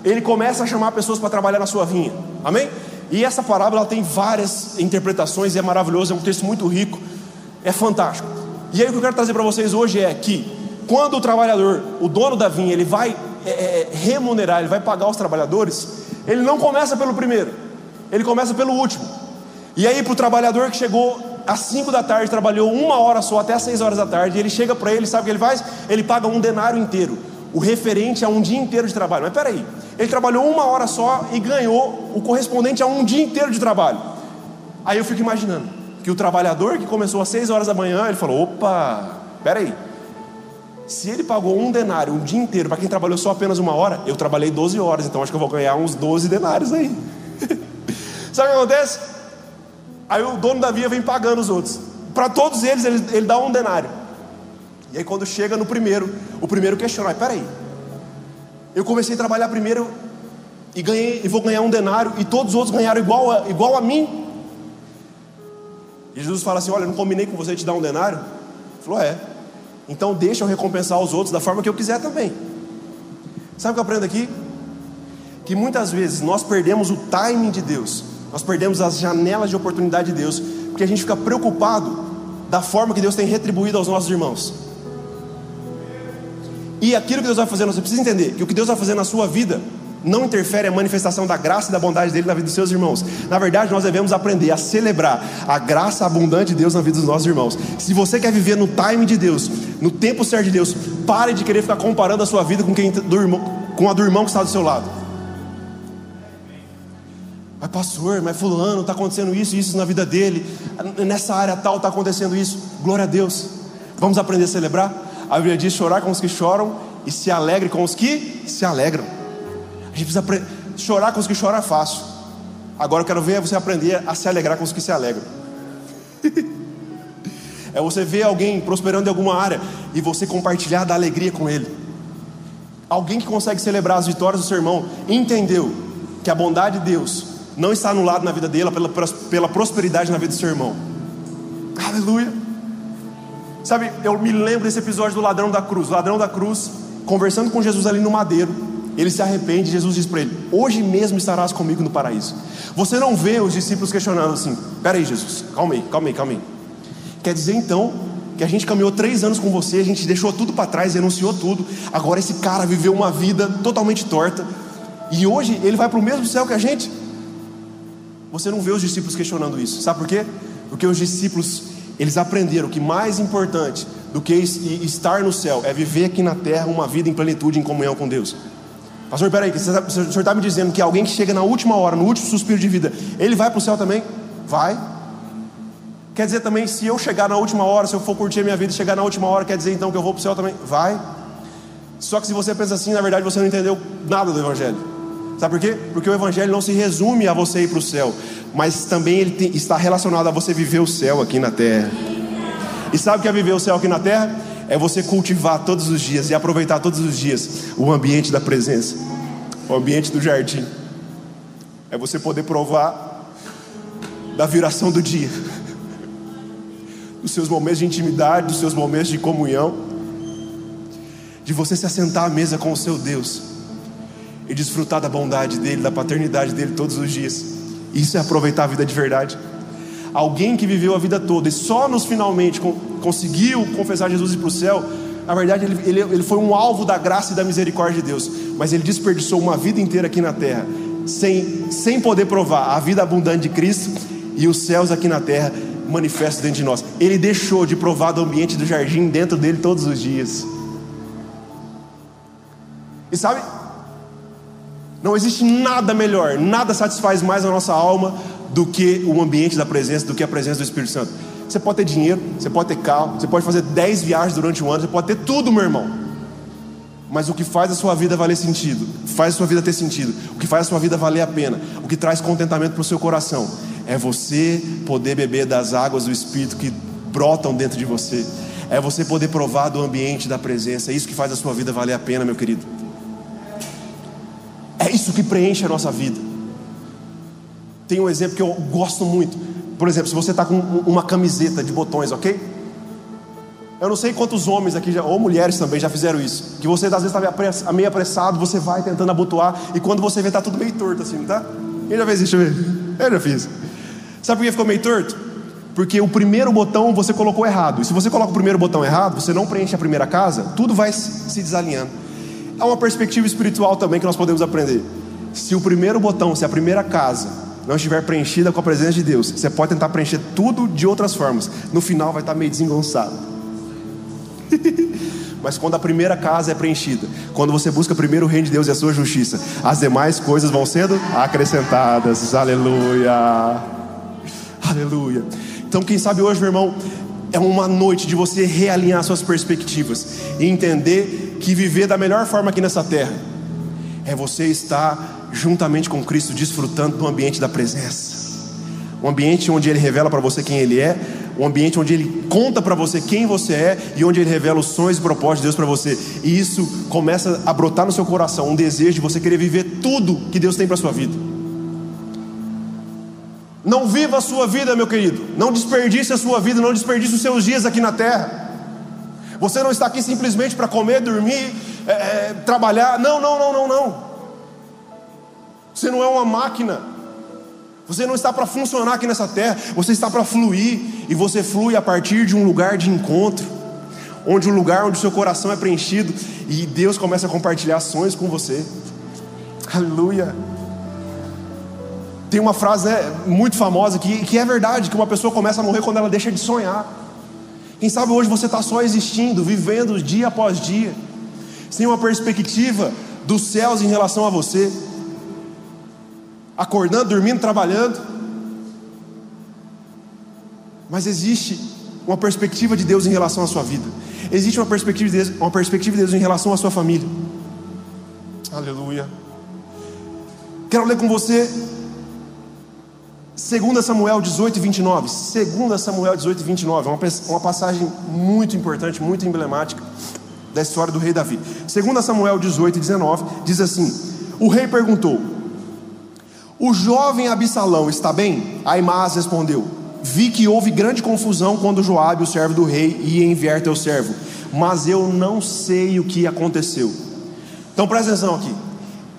ele começa a chamar pessoas para trabalhar na sua vinha. Amém? E essa parábola tem várias interpretações, é maravilhoso, é um texto muito rico, é fantástico. E aí o que eu quero trazer para vocês hoje é que quando o trabalhador, o dono da vinha, ele vai é, é, remunerar, ele vai pagar os trabalhadores, ele não começa pelo primeiro, ele começa pelo último. E aí para o trabalhador que chegou às 5 da tarde, trabalhou uma hora só até às 6 horas da tarde, ele chega para ele, sabe o que ele faz? Ele paga um denário inteiro o referente a um dia inteiro de trabalho. Mas peraí, ele trabalhou uma hora só e ganhou o correspondente a um dia inteiro de trabalho. Aí eu fico imaginando que o trabalhador que começou às 6 horas da manhã, ele falou: opa, peraí. Se ele pagou um denário um dia inteiro para quem trabalhou só apenas uma hora, eu trabalhei 12 horas, então acho que eu vou ganhar uns 12 denários aí. Sabe o que acontece? Aí o dono da via vem pagando os outros. Para todos eles, ele, ele dá um denário. E aí quando chega no primeiro, o primeiro questiona, peraí, eu comecei a trabalhar primeiro e ganhei, e vou ganhar um denário, e todos os outros ganharam igual a, igual a mim. E Jesus fala assim: Olha, eu não combinei com você te dar um denário. falou: É. Então deixa eu recompensar os outros da forma que eu quiser também. Sabe o que eu aprendo aqui? Que muitas vezes nós perdemos o timing de Deus, nós perdemos as janelas de oportunidade de Deus, porque a gente fica preocupado da forma que Deus tem retribuído aos nossos irmãos. E aquilo que Deus vai fazer, você precisa entender que o que Deus vai fazer na sua vida não interfere a manifestação da graça e da bondade dele na vida dos seus irmãos. Na verdade, nós devemos aprender a celebrar a graça abundante de Deus na vida dos nossos irmãos. Se você quer viver no time de Deus, no tempo certo de Deus, pare de querer ficar comparando a sua vida com, quem, do irmão, com a do irmão que está do seu lado. Mas pastor, mas fulano, está acontecendo isso, isso na vida dele, nessa área tal está acontecendo isso. Glória a Deus. Vamos aprender a celebrar? A Bíblia diz chorar com os que choram e se alegre com os que se alegram. A gente precisa chorar com os que choram é fácil. Agora eu quero ver você aprender a se alegrar com os que se alegram. é você ver alguém prosperando em alguma área e você compartilhar da alegria com ele. Alguém que consegue celebrar as vitórias do seu irmão entendeu que a bondade de Deus não está anulada na vida dele pela, pela prosperidade na vida do seu irmão. Aleluia. Sabe, eu me lembro desse episódio do ladrão da cruz. O ladrão da cruz conversando com Jesus ali no madeiro. Ele se arrepende, Jesus diz para ele: Hoje mesmo estarás comigo no paraíso. Você não vê os discípulos questionando assim: Peraí, Jesus, calma aí, calma aí, calma aí. Quer dizer então que a gente caminhou três anos com você, a gente deixou tudo para trás, renunciou tudo. Agora esse cara viveu uma vida totalmente torta e hoje ele vai para o mesmo céu que a gente. Você não vê os discípulos questionando isso, sabe por quê? Porque os discípulos eles aprenderam que mais importante do que estar no céu é viver aqui na terra uma vida em plenitude, em comunhão com Deus. Pastor, peraí, o senhor está me dizendo que alguém que chega na última hora, no último suspiro de vida, ele vai para o céu também? Vai. Quer dizer também, se eu chegar na última hora, se eu for curtir a minha vida e chegar na última hora, quer dizer então que eu vou para o céu também? Vai. Só que se você pensa assim, na verdade você não entendeu nada do Evangelho. Sabe por quê? Porque o Evangelho não se resume a você ir para o céu, mas também ele tem, está relacionado a você viver o céu aqui na terra. E sabe o que é viver o céu aqui na terra? é você cultivar todos os dias e aproveitar todos os dias o ambiente da presença, o ambiente do jardim. É você poder provar da viração do dia, dos seus momentos de intimidade, dos seus momentos de comunhão, de você se assentar à mesa com o seu Deus e desfrutar da bondade dele, da paternidade dele todos os dias. Isso é aproveitar a vida de verdade. Alguém que viveu a vida toda e só nos finalmente conseguiu confessar Jesus e ir para o céu, na verdade ele, ele, ele foi um alvo da graça e da misericórdia de Deus, mas ele desperdiçou uma vida inteira aqui na terra, sem, sem poder provar a vida abundante de Cristo e os céus aqui na terra manifestos dentro de nós. Ele deixou de provar do ambiente do jardim dentro dele todos os dias. E sabe, não existe nada melhor, nada satisfaz mais a nossa alma do que o ambiente da presença, do que a presença do Espírito Santo. Você pode ter dinheiro, você pode ter carro, você pode fazer 10 viagens durante um ano, você pode ter tudo, meu irmão. Mas o que faz a sua vida valer sentido, faz a sua vida ter sentido, o que faz a sua vida valer a pena, o que traz contentamento para o seu coração, é você poder beber das águas do Espírito que brotam dentro de você, é você poder provar do ambiente da presença, é isso que faz a sua vida valer a pena, meu querido. Isso que preenche a nossa vida. Tem um exemplo que eu gosto muito. Por exemplo, se você está com uma camiseta de botões, ok? Eu não sei quantos homens aqui, já, ou mulheres também, já fizeram isso. Que você às vezes está meio apressado, você vai tentando abotoar, e quando você vê, está tudo meio torto assim, tá? Quem já fez isso? Deixa eu ver. Eu já fiz. Sabe por que ficou meio torto? Porque o primeiro botão você colocou errado. E se você coloca o primeiro botão errado, você não preenche a primeira casa, tudo vai se desalinhando. É uma perspectiva espiritual também que nós podemos aprender. Se o primeiro botão, se a primeira casa não estiver preenchida com a presença de Deus, você pode tentar preencher tudo de outras formas. No final vai estar meio desengonçado. Mas quando a primeira casa é preenchida, quando você busca primeiro o reino de Deus e a sua justiça, as demais coisas vão sendo acrescentadas. Aleluia. Aleluia. Então, quem sabe hoje, meu irmão, é uma noite de você realinhar suas perspectivas e entender que viver da melhor forma aqui nessa terra é você estar juntamente com Cristo, desfrutando do ambiente da presença. Um ambiente onde Ele revela para você quem Ele é, um ambiente onde Ele conta para você quem você é e onde Ele revela os sonhos e propósitos de Deus para você. E isso começa a brotar no seu coração um desejo de você querer viver tudo que Deus tem para sua vida. Não viva a sua vida, meu querido. Não desperdice a sua vida, não desperdice os seus dias aqui na terra. Você não está aqui simplesmente para comer, dormir, é, é, trabalhar. Não, não, não, não, não. Você não é uma máquina. Você não está para funcionar aqui nessa terra. Você está para fluir. E você flui a partir de um lugar de encontro. Onde o um lugar onde o seu coração é preenchido. E Deus começa a compartilhar sonhos com você. Aleluia. Tem uma frase né, muito famosa que, que é verdade: que uma pessoa começa a morrer quando ela deixa de sonhar. Quem sabe hoje você está só existindo, vivendo dia após dia, sem uma perspectiva dos céus em relação a você, acordando, dormindo, trabalhando. Mas existe uma perspectiva de Deus em relação à sua vida, existe uma perspectiva de Deus, uma perspectiva de Deus em relação à sua família. Aleluia. Quero ler com você 2 Samuel 18, 29. 2 Samuel 18, 29. É uma, uma passagem muito importante, muito emblemática da história do rei Davi. 2 Samuel 18, 19 diz assim: O rei perguntou: O jovem Absalão está bem? Aimaas respondeu: Vi que houve grande confusão quando Joabe, o servo do rei, ia enviar teu servo, mas eu não sei o que aconteceu. Então presta atenção aqui.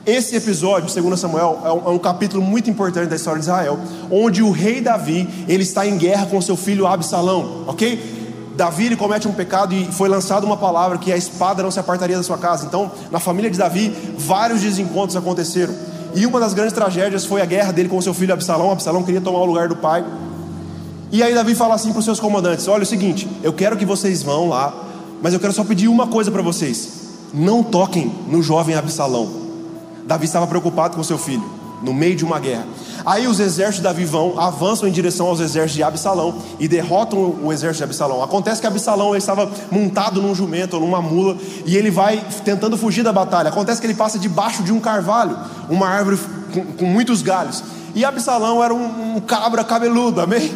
Esse episódio, segundo Samuel, é um, é um, capítulo muito importante da história de Israel, onde o rei Davi ele está em guerra com seu filho Absalão, ok? Davi ele comete um pecado e foi lançada uma palavra que a espada não se apartaria da sua casa. Então, na família de Davi, vários desencontros aconteceram. E uma das grandes tragédias foi a guerra dele com seu filho Absalão. Absalão queria tomar o lugar do pai. E aí Davi fala assim para os seus comandantes: Olha, é o seguinte, eu quero que vocês vão lá, mas eu quero só pedir uma coisa para vocês: não toquem no jovem Absalão. Davi estava preocupado com seu filho, no meio de uma guerra. Aí os exércitos de Davi vão, avançam em direção aos exércitos de Absalão e derrotam o exército de Absalão. Acontece que Absalão ele estava montado num jumento ou numa mula e ele vai tentando fugir da batalha. Acontece que ele passa debaixo de um carvalho, uma árvore com, com muitos galhos. E Absalão era um, um cabra cabeludo, amém?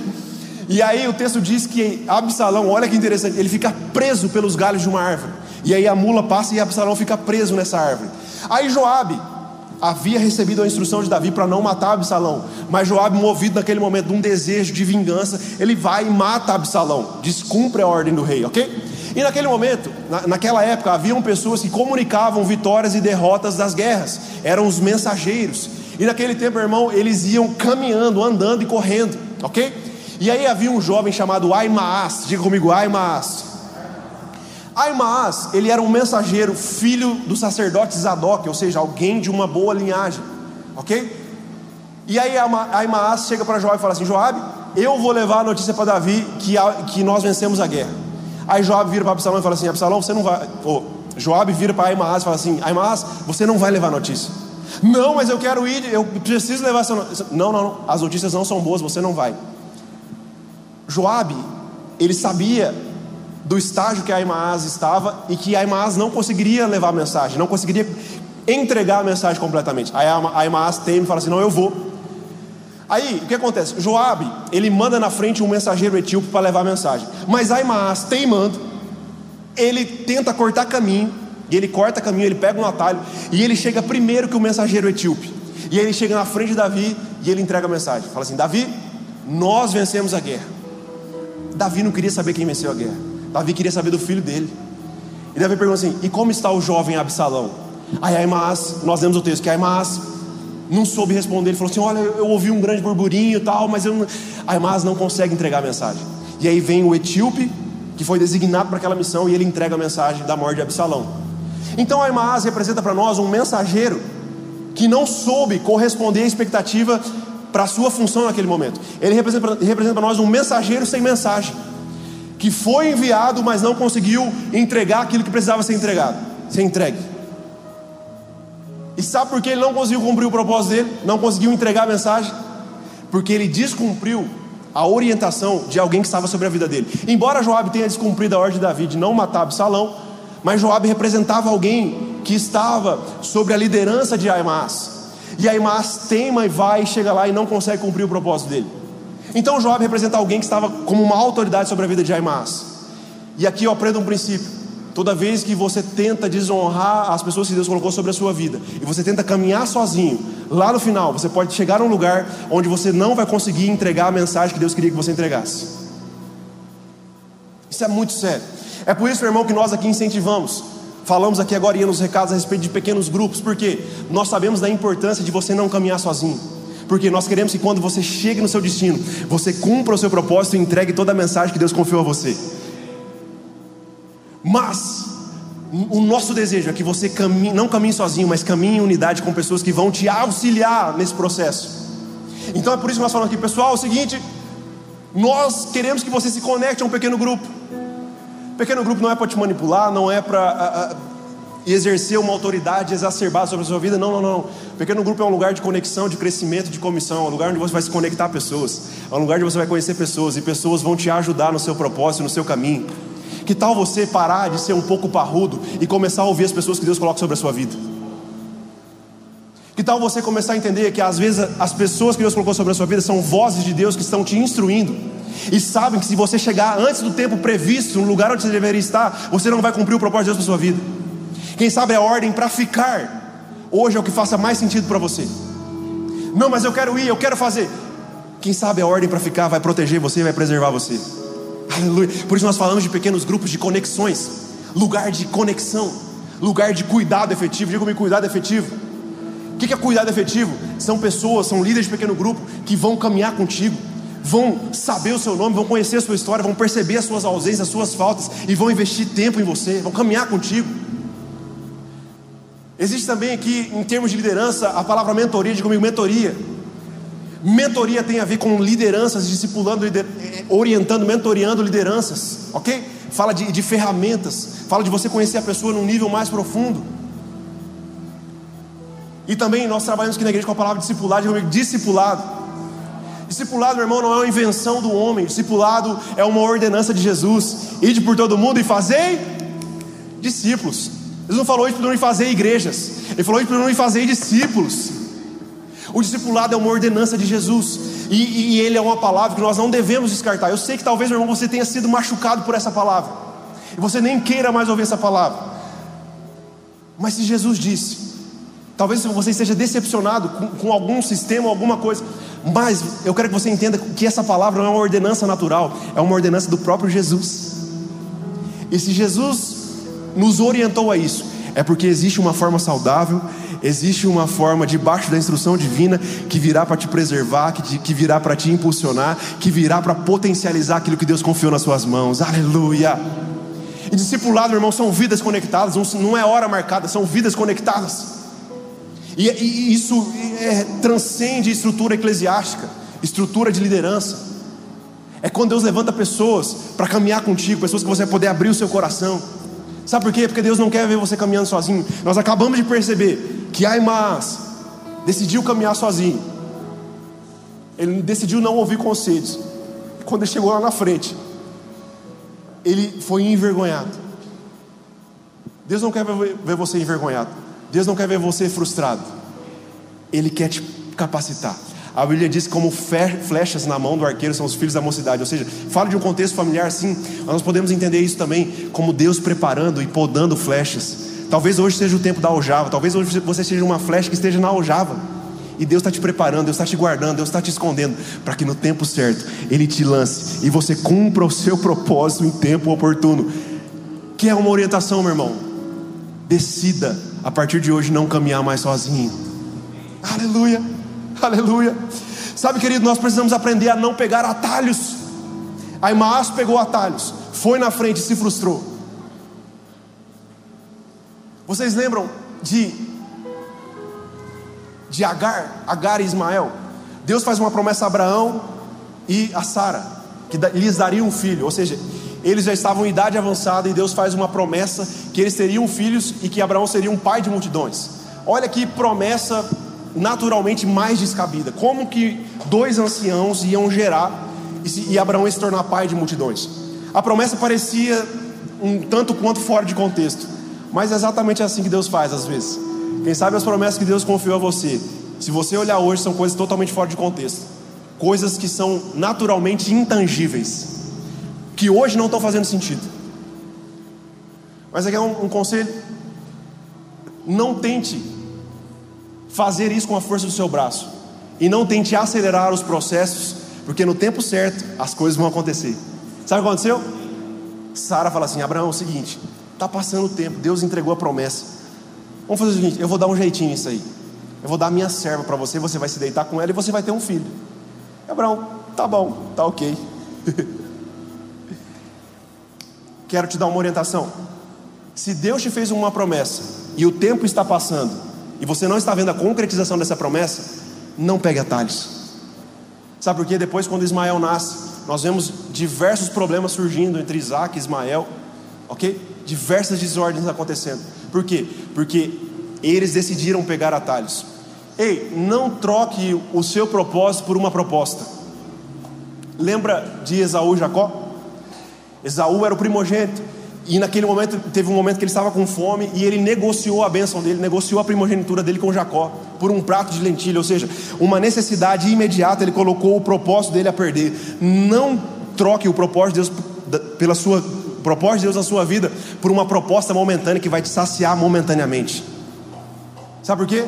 E aí o texto diz que Absalão, olha que interessante, ele fica preso pelos galhos de uma árvore. E aí a mula passa e Absalão fica preso nessa árvore. Aí Joabe, havia recebido a instrução de Davi para não matar Absalão, mas Joabe, movido naquele momento de um desejo de vingança, ele vai e mata Absalão, descumpre a ordem do rei, ok? E naquele momento, na, naquela época, haviam pessoas que comunicavam vitórias e derrotas das guerras, eram os mensageiros. E naquele tempo, irmão, eles iam caminhando, andando e correndo, ok? E aí havia um jovem chamado Aimaas, diga comigo, Aimaas. Aimaas, ele era um mensageiro, filho do sacerdote Zadok, ou seja, alguém de uma boa linhagem, ok? E aí Aimaas chega para Joab e fala assim: Joab, eu vou levar a notícia para Davi que, que nós vencemos a guerra. Aí Joab vira para Absalão e fala assim: Absalão, você não vai. Oh, Joab vira para Aimaas e fala assim: Aimaas, você não vai levar a notícia. Não, mas eu quero ir, eu preciso levar essa notícia. Não, não, não, as notícias não são boas, você não vai. Joab, ele sabia do estágio que Aimaas estava e que Aimaas não conseguiria levar a mensagem, não conseguiria entregar a mensagem completamente. Aí Aimaas teme e fala assim: Não, eu vou. Aí o que acontece? Joabe ele manda na frente um mensageiro etíope para levar a mensagem, mas Aimaas teimando, ele tenta cortar caminho e ele corta caminho, ele pega um atalho e ele chega primeiro que o mensageiro etíope. E ele chega na frente de Davi e ele entrega a mensagem. Fala assim: Davi, nós vencemos a guerra. Davi não queria saber quem venceu a guerra. Davi queria saber do filho dele. E Davi pergunta assim: E como está o jovem Absalão? Aí Aimaas, nós lemos o texto que Aimaas não soube responder. Ele falou assim: Olha, eu ouvi um grande burburinho e tal, mas eu não... Aimaas não consegue entregar a mensagem. E aí vem o etíope, que foi designado para aquela missão, e ele entrega a mensagem da morte de Absalão. Então Aimaas representa para nós um mensageiro que não soube corresponder à expectativa para a sua função naquele momento. Ele representa, representa para nós um mensageiro sem mensagem que foi enviado, mas não conseguiu entregar aquilo que precisava ser entregado, ser entregue. E sabe por que ele não conseguiu cumprir o propósito dele? Não conseguiu entregar a mensagem? Porque ele descumpriu a orientação de alguém que estava sobre a vida dele. Embora Joabe tenha descumprido a ordem de Davi de não matar Absalão, mas Joabe representava alguém que estava sobre a liderança de Aimaas. E Aimaas teima e vai, chega lá e não consegue cumprir o propósito dele. Então Joab representa alguém que estava como uma autoridade sobre a vida de Aimaas. E aqui eu aprendo um princípio. Toda vez que você tenta desonrar as pessoas que Deus colocou sobre a sua vida, e você tenta caminhar sozinho, lá no final você pode chegar a um lugar onde você não vai conseguir entregar a mensagem que Deus queria que você entregasse. Isso é muito sério. É por isso, irmão, que nós aqui incentivamos. Falamos aqui agora nos recados a respeito de pequenos grupos, porque nós sabemos da importância de você não caminhar sozinho. Porque nós queremos que quando você chegue no seu destino, você cumpra o seu propósito e entregue toda a mensagem que Deus confiou a você. Mas o nosso desejo é que você caminhe, não caminhe sozinho, mas caminhe em unidade com pessoas que vão te auxiliar nesse processo. Então é por isso que nós falamos aqui, pessoal, é o seguinte: nós queremos que você se conecte a um pequeno grupo. Pequeno grupo não é para te manipular, não é para exercer uma autoridade exacerbada sobre a sua vida. Não, não, não. Pequeno grupo é um lugar de conexão, de crescimento, de comissão. É um lugar onde você vai se conectar a pessoas. É um lugar onde você vai conhecer pessoas e pessoas vão te ajudar no seu propósito, no seu caminho. Que tal você parar de ser um pouco parrudo e começar a ouvir as pessoas que Deus coloca sobre a sua vida? Que tal você começar a entender que às vezes as pessoas que Deus colocou sobre a sua vida são vozes de Deus que estão te instruindo e sabem que se você chegar antes do tempo previsto no lugar onde você deveria estar, você não vai cumprir o propósito de Deus para sua vida. Quem sabe a ordem para ficar hoje é o que faça mais sentido para você. Não, mas eu quero ir, eu quero fazer. Quem sabe a ordem para ficar vai proteger você vai preservar você. Aleluia. Por isso nós falamos de pequenos grupos de conexões, lugar de conexão, lugar de cuidado efetivo. Diga-me cuidado efetivo. O que é cuidado efetivo? São pessoas, são líderes de pequeno grupo que vão caminhar contigo, vão saber o seu nome, vão conhecer a sua história, vão perceber as suas ausências, as suas faltas e vão investir tempo em você, vão caminhar contigo. Existe também aqui, em termos de liderança, a palavra mentoria, diga comigo, mentoria. Mentoria tem a ver com lideranças, discipulando, lider... Eh, orientando, mentoreando lideranças, ok? Fala de, de ferramentas, fala de você conhecer a pessoa num nível mais profundo. E também nós trabalhamos aqui na igreja com a palavra discipulado, diga comigo, discipulado. Discipulado, meu irmão, não é uma invenção do homem, discipulado é uma ordenança de Jesus. Ide por todo mundo e fazei discípulos. Jesus não falou isso para não fazer igrejas, ele falou isso para não fazer discípulos. O discipulado é uma ordenança de Jesus. E, e, ele é uma palavra que nós não devemos descartar. Eu sei que talvez, meu irmão, você tenha sido machucado por essa palavra. E você nem queira mais ouvir essa palavra. Mas se Jesus disse, talvez você esteja decepcionado com, com algum sistema, alguma coisa. Mas eu quero que você entenda que essa palavra não é uma ordenança natural, é uma ordenança do próprio Jesus. E se Jesus nos orientou a isso, é porque existe uma forma saudável Existe uma forma debaixo da instrução divina que virá para te preservar, que, que virá para te impulsionar, que virá para potencializar aquilo que Deus confiou nas suas mãos. Aleluia! E discipulado, meu irmão, são vidas conectadas, não é hora marcada, são vidas conectadas. E, e isso é, transcende estrutura eclesiástica, estrutura de liderança. É quando Deus levanta pessoas para caminhar contigo, pessoas que você vai poder abrir o seu coração. Sabe por quê? Porque Deus não quer ver você caminhando sozinho. Nós acabamos de perceber que Aimas decidiu caminhar sozinho. Ele decidiu não ouvir conselhos. Quando ele chegou lá na frente, ele foi envergonhado. Deus não quer ver você envergonhado. Deus não quer ver você frustrado. Ele quer te capacitar. A Bíblia diz como flechas na mão do arqueiro são os filhos da mocidade. Ou seja, fala de um contexto familiar assim. Nós podemos entender isso também como Deus preparando e podando flechas Talvez hoje seja o tempo da aljava, talvez hoje você seja uma flecha que esteja na aljava. E Deus está te preparando, Deus está te guardando, Deus está te escondendo, para que no tempo certo Ele te lance e você cumpra o seu propósito em tempo oportuno. Que é uma orientação, meu irmão. Decida a partir de hoje não caminhar mais sozinho. Aleluia, aleluia. Sabe, querido, nós precisamos aprender a não pegar atalhos. Aimaas pegou atalhos, foi na frente e se frustrou. Vocês lembram de de Agar, Agar e Ismael? Deus faz uma promessa a Abraão e a Sara, que lhes daria um filho, ou seja, eles já estavam em idade avançada e Deus faz uma promessa que eles teriam filhos e que Abraão seria um pai de multidões. Olha que promessa naturalmente mais descabida. Como que dois anciãos iam gerar e, Abraão ia se tornar pai de multidões? A promessa parecia um tanto quanto fora de contexto. Mas é exatamente assim que Deus faz às vezes. Quem sabe as promessas que Deus confiou a você, se você olhar hoje, são coisas totalmente fora de contexto. Coisas que são naturalmente intangíveis, que hoje não estão fazendo sentido. Mas aqui é um, um conselho: não tente fazer isso com a força do seu braço, e não tente acelerar os processos, porque no tempo certo as coisas vão acontecer. Sabe o que aconteceu? Sara fala assim: Abraão, é o seguinte, está passando o tempo, Deus entregou a promessa. Vamos fazer o seguinte: eu vou dar um jeitinho nisso aí. Eu vou dar a minha serva para você, você vai se deitar com ela e você vai ter um filho. Abraão, tá bom, tá ok. Quero te dar uma orientação. Se Deus te fez uma promessa e o tempo está passando e você não está vendo a concretização dessa promessa, não pegue atalhos. Sabe por quê? Depois, quando Ismael nasce, nós vemos diversos problemas surgindo entre Isaac e Ismael, ok? Diversas desordens acontecendo. Por quê? Porque eles decidiram pegar atalhos. Ei, não troque o seu propósito por uma proposta. Lembra de Esaú e Jacó? Esaú era o primogênito. E naquele momento, teve um momento que ele estava com fome e ele negociou a bênção dele, negociou a primogenitura dele com Jacó por um prato de lentilha, ou seja, uma necessidade imediata, ele colocou o propósito dele a perder. Não troque o propósito de Deus pela sua propósito de Deus na sua vida por uma proposta momentânea que vai te saciar momentaneamente. Sabe por quê?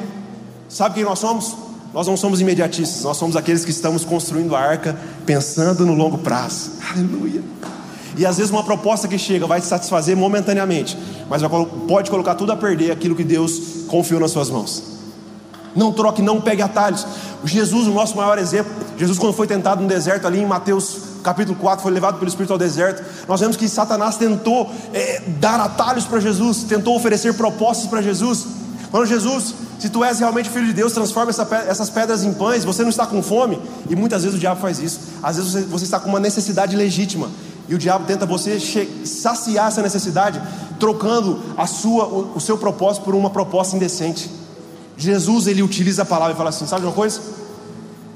Sabe quem nós somos? Nós não somos imediatistas, nós somos aqueles que estamos construindo a arca pensando no longo prazo. Aleluia. E às vezes uma proposta que chega vai te satisfazer momentaneamente, mas pode colocar tudo a perder aquilo que Deus confiou nas suas mãos. Não troque, não pegue atalhos. Jesus, o nosso maior exemplo, Jesus, quando foi tentado no deserto, ali em Mateus capítulo 4, foi levado pelo Espírito ao deserto. Nós vemos que Satanás tentou é, dar atalhos para Jesus, tentou oferecer propostas para Jesus. Quando Jesus, se tu és realmente filho de Deus, transforma essa, essas pedras em pães, você não está com fome, e muitas vezes o diabo faz isso. Às vezes você, você está com uma necessidade legítima, e o diabo tenta você saciar essa necessidade, trocando a sua, o, o seu propósito por uma proposta indecente. Jesus ele utiliza a palavra e fala assim: sabe de uma coisa?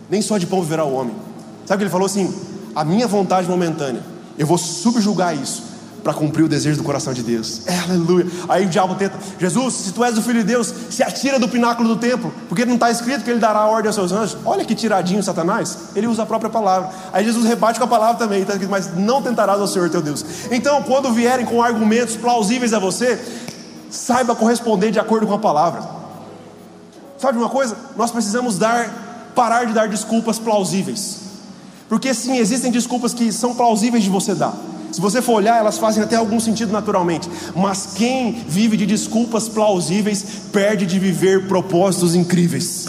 Nem só de pão viverá o homem. Sabe o que ele falou assim? A minha vontade momentânea, eu vou subjugar isso para cumprir o desejo do coração de Deus. É, aleluia. Aí o diabo tenta, Jesus, se tu és o filho de Deus, se atira do pináculo do templo, porque não está escrito que ele dará ordem aos seus anjos. Olha que tiradinho Satanás, ele usa a própria palavra. Aí Jesus rebate com a palavra também, está escrito, mas não tentarás ao Senhor teu Deus. Então, quando vierem com argumentos plausíveis a você, saiba corresponder de acordo com a palavra. Sabe uma coisa? Nós precisamos dar, parar de dar desculpas plausíveis. Porque sim, existem desculpas que são plausíveis de você dar. Se você for olhar, elas fazem até algum sentido naturalmente. Mas quem vive de desculpas plausíveis perde de viver propósitos incríveis.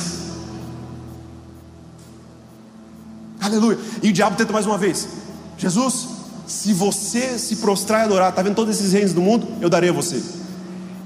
Aleluia. E o diabo tenta mais uma vez: Jesus, se você se prostrar e adorar, está vendo todos esses reinos do mundo? Eu darei a você.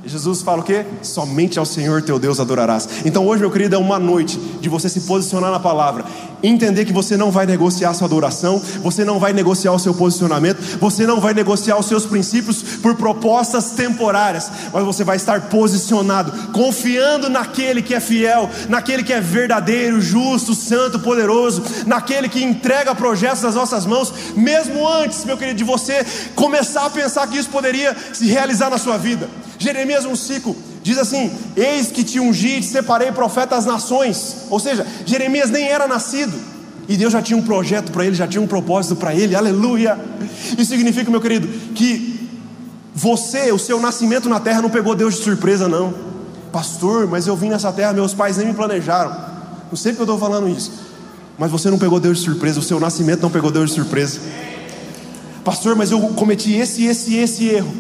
Jesus fala o quê? Somente ao Senhor teu Deus adorarás. Então hoje, meu querido, é uma noite de você se posicionar na palavra, entender que você não vai negociar sua adoração, você não vai negociar o seu posicionamento, você não vai negociar os seus princípios por propostas temporárias, mas você vai estar posicionado, confiando naquele que é fiel, naquele que é verdadeiro, justo, santo, poderoso, naquele que entrega projetos nas nossas mãos, mesmo antes, meu querido, de você começar a pensar que isso poderia se realizar na sua vida. Jeremias 1,5 diz assim: Eis que te ungi e te separei profeta às nações. Ou seja, Jeremias nem era nascido. E Deus já tinha um projeto para ele, já tinha um propósito para ele, aleluia. Isso significa, meu querido, que você, o seu nascimento na terra não pegou Deus de surpresa, não. Pastor, mas eu vim nessa terra, meus pais nem me planejaram. Não sei porque eu estou falando isso. Mas você não pegou Deus de surpresa, o seu nascimento não pegou Deus de surpresa. Pastor, mas eu cometi esse, esse, esse erro.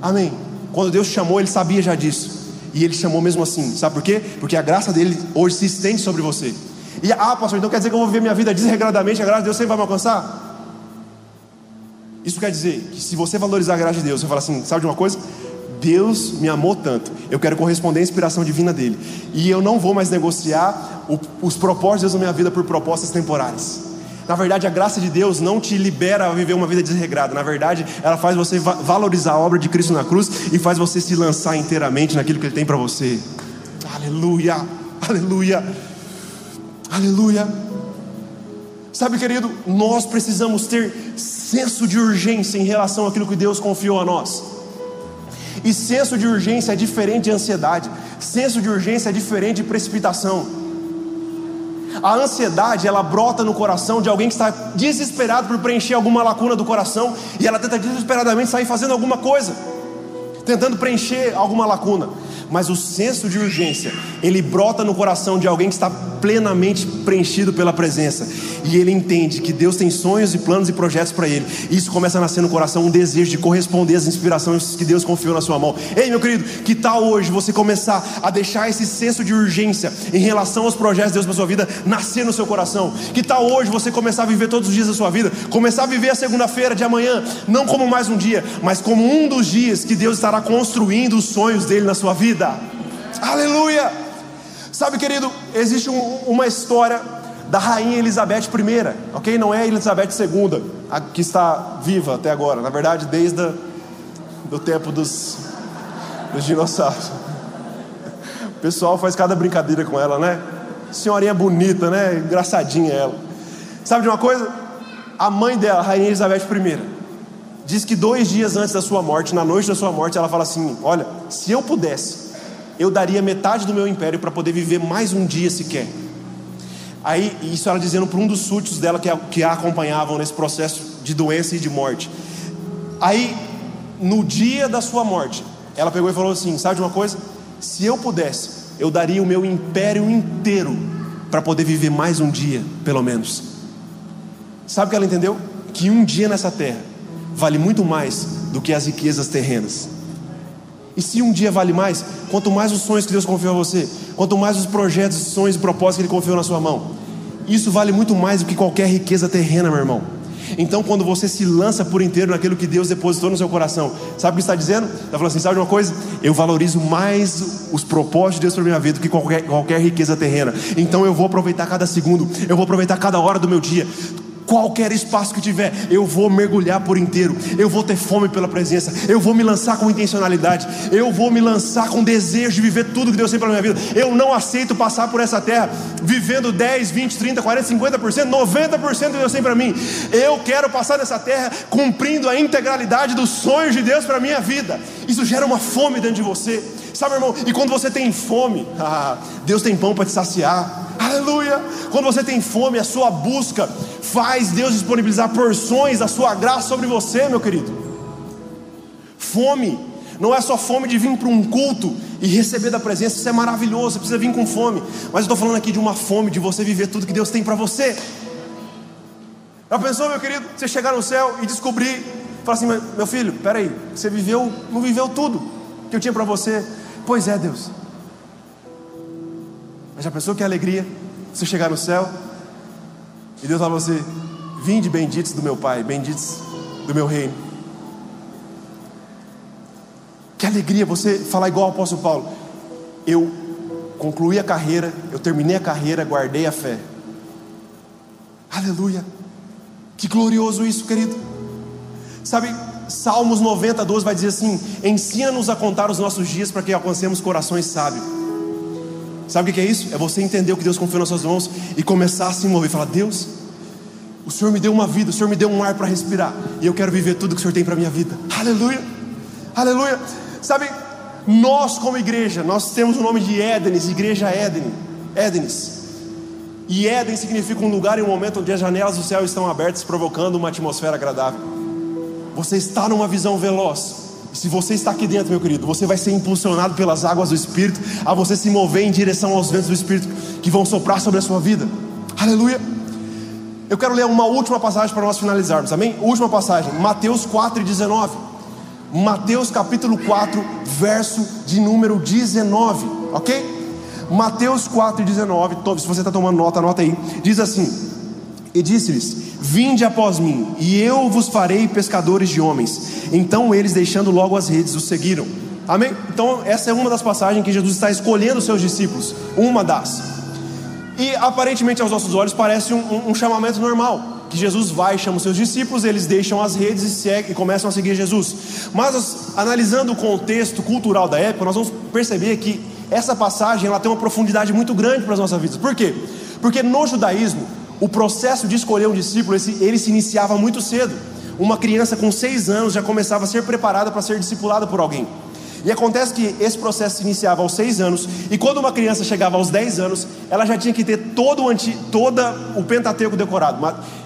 Amém. Quando Deus chamou, ele sabia já disso. E ele chamou mesmo assim. Sabe por quê? Porque a graça dele hoje se estende sobre você. E ah, pastor, então quer dizer que eu vou viver minha vida desregradamente, a graça de Deus sempre vai me alcançar? Isso quer dizer que se você valorizar a graça de Deus, você fala assim, sabe de uma coisa? Deus me amou tanto, eu quero corresponder à inspiração divina dele. E eu não vou mais negociar os propósitos na minha vida por propostas temporárias. Na verdade, a graça de Deus não te libera a viver uma vida desregrada. Na verdade, ela faz você valorizar a obra de Cristo na cruz e faz você se lançar inteiramente naquilo que Ele tem para você. Aleluia, aleluia, aleluia. Sabe, querido, nós precisamos ter senso de urgência em relação àquilo que Deus confiou a nós. E senso de urgência é diferente de ansiedade. Senso de urgência é diferente de precipitação. A ansiedade, ela brota no coração de alguém que está desesperado por preencher alguma lacuna do coração e ela tenta desesperadamente sair fazendo alguma coisa, tentando preencher alguma lacuna. Mas o senso de urgência, ele brota no coração de alguém que está plenamente preenchido pela presença. E ele entende que Deus tem sonhos e planos e projetos para ele. E isso começa a nascer no coração um desejo de corresponder às inspirações que Deus confiou na sua mão. Ei, meu querido, que tal hoje você começar a deixar esse senso de urgência em relação aos projetos de Deus para sua vida nascer no seu coração? Que tal hoje você começar a viver todos os dias da sua vida, começar a viver a segunda-feira de amanhã, não como mais um dia, mas como um dos dias que Deus estará construindo os sonhos dele na sua vida? Aleluia! Sabe, querido, existe um, uma história da rainha Elizabeth I, ok? Não é Elizabeth II, a que está viva até agora, na verdade, desde o do tempo dos, dos dinossauros. O pessoal faz cada brincadeira com ela, né? Senhorinha bonita, né? Engraçadinha ela. Sabe de uma coisa? A mãe dela, a rainha Elizabeth I, diz que dois dias antes da sua morte, na noite da sua morte, ela fala assim: Olha, se eu pudesse, eu daria metade do meu império para poder viver mais um dia sequer. Aí, isso ela dizendo para um dos súditos dela que a, que a acompanhavam nesse processo de doença e de morte. Aí, no dia da sua morte, ela pegou e falou assim: Sabe de uma coisa? Se eu pudesse, eu daria o meu império inteiro para poder viver mais um dia, pelo menos. Sabe o que ela entendeu? Que um dia nessa terra vale muito mais do que as riquezas terrenas. E se um dia vale mais, quanto mais os sonhos que Deus confiou a você, quanto mais os projetos, sonhos e propósitos que Ele confiou na sua mão, isso vale muito mais do que qualquer riqueza terrena, meu irmão. Então, quando você se lança por inteiro naquilo que Deus depositou no seu coração, sabe o que está dizendo? Está falando assim: sabe de uma coisa? Eu valorizo mais os propósitos de Deus para minha vida do que qualquer, qualquer riqueza terrena. Então, eu vou aproveitar cada segundo, eu vou aproveitar cada hora do meu dia qualquer espaço que tiver, eu vou mergulhar por inteiro, eu vou ter fome pela presença, eu vou me lançar com intencionalidade, eu vou me lançar com desejo de viver tudo que Deus tem para minha vida. Eu não aceito passar por essa terra vivendo 10, 20, 30, 40, 50%, 90% que Deus tem para mim. Eu quero passar nessa terra cumprindo a integralidade dos sonhos de Deus para minha vida. Isso gera uma fome dentro de você. Sabe, irmão? E quando você tem fome, ah, Deus tem pão para te saciar. Aleluia! Quando você tem fome, a sua busca faz Deus disponibilizar porções da sua graça sobre você, meu querido. Fome não é só fome de vir para um culto e receber da presença, isso é maravilhoso, você precisa vir com fome. Mas eu estou falando aqui de uma fome de você viver tudo que Deus tem para você. Já pensou, meu querido, você chegar no céu e descobrir, falar assim, meu filho, peraí, você viveu, não viveu tudo que eu tinha para você? Pois é, Deus. Mas já pensou que alegria você chegar no céu e Deus fala para você: Vinde benditos do meu Pai, benditos do meu reino. Que alegria você falar igual o apóstolo Paulo. Eu concluí a carreira, eu terminei a carreira, guardei a fé. Aleluia. Que glorioso isso, querido. Sabe, Salmos 90, 12 vai dizer assim: Ensina-nos a contar os nossos dias para que alcancemos corações sábios. Sabe o que é isso? É você entender o que Deus confiou nas suas mãos e começar a se mover e falar: Deus, o Senhor me deu uma vida, o Senhor me deu um ar para respirar, e eu quero viver tudo que o Senhor tem para a minha vida. Aleluia, aleluia. Sabe, nós como igreja, nós temos o nome de Édenes, Igreja Éden, Édenes. E Éden significa um lugar e um momento onde as janelas do céu estão abertas, provocando uma atmosfera agradável. Você está numa visão veloz. Se você está aqui dentro, meu querido, você vai ser impulsionado pelas águas do Espírito, a você se mover em direção aos ventos do Espírito que vão soprar sobre a sua vida. Aleluia. Eu quero ler uma última passagem para nós finalizarmos, amém? Última passagem, Mateus 4 e 19. Mateus capítulo 4, verso de número 19, ok? Mateus 4 e 19, se você está tomando nota, anota aí. Diz assim: E disse-lhes: Vinde após mim, e eu vos farei pescadores de homens. Então eles, deixando logo as redes, o seguiram. Amém? Então, essa é uma das passagens que Jesus está escolhendo os seus discípulos. Uma das. E aparentemente, aos nossos olhos, parece um, um, um chamamento normal. Que Jesus vai, chama os seus discípulos, eles deixam as redes e, segue, e começam a seguir Jesus. Mas, analisando o contexto cultural da época, nós vamos perceber que essa passagem ela tem uma profundidade muito grande para as nossas vidas. Por quê? Porque no judaísmo, o processo de escolher um discípulo, ele se iniciava muito cedo. Uma criança com seis anos já começava a ser preparada para ser discipulada por alguém. E acontece que esse processo se iniciava aos seis anos, e quando uma criança chegava aos dez anos, ela já tinha que ter todo o, anti, toda o Pentateuco decorado.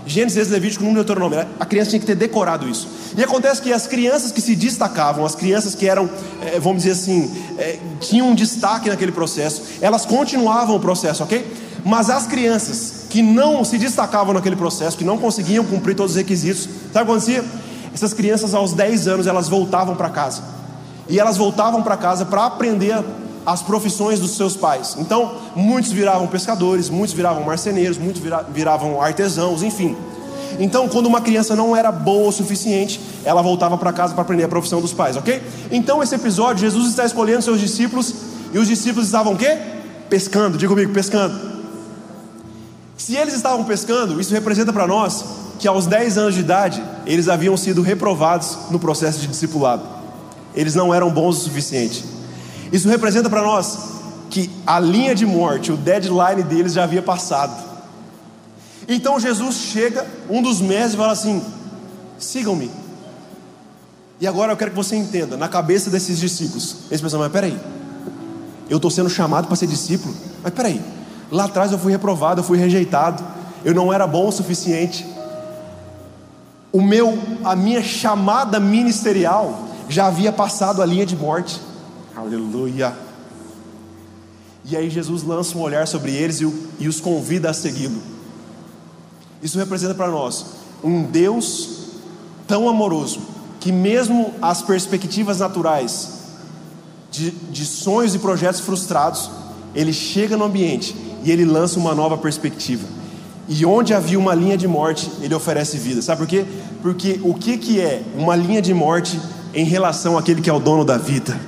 Gênesis, Levítico, Número Deuteronômio. A criança tinha que ter decorado isso. E acontece que as crianças que se destacavam, as crianças que eram, eh, vamos dizer assim, eh, tinham um destaque naquele processo, elas continuavam o processo, ok? Mas as crianças que não se destacavam naquele processo, que não conseguiam cumprir todos os requisitos, sabe o que acontecia? Essas crianças aos 10 anos elas voltavam para casa. E elas voltavam para casa para aprender as profissões dos seus pais. Então, muitos viravam pescadores, muitos viravam marceneiros, muitos viravam artesãos, enfim. Então, quando uma criança não era boa o suficiente, ela voltava para casa para aprender a profissão dos pais, ok? Então, esse episódio, Jesus está escolhendo seus discípulos e os discípulos estavam o quê? Pescando, diga comigo, pescando. Se eles estavam pescando, isso representa para nós que aos 10 anos de idade eles haviam sido reprovados no processo de discipulado. Eles não eram bons o suficiente. Isso representa para nós que a linha de morte, o deadline deles já havia passado. Então Jesus chega, um dos mestres, e fala assim: sigam-me. E agora eu quero que você entenda, na cabeça desses discípulos, eles pensam, mas peraí, eu estou sendo chamado para ser discípulo, mas peraí, lá atrás eu fui reprovado, eu fui rejeitado, eu não era bom o suficiente. O meu, a minha chamada ministerial já havia passado a linha de morte. Aleluia. E aí Jesus lança um olhar sobre eles e, e os convida a segui-lo. Isso representa para nós um Deus tão amoroso que, mesmo as perspectivas naturais de, de sonhos e projetos frustrados, ele chega no ambiente e ele lança uma nova perspectiva. E onde havia uma linha de morte, ele oferece vida. Sabe por quê? Porque o que, que é uma linha de morte em relação àquele que é o dono da vida?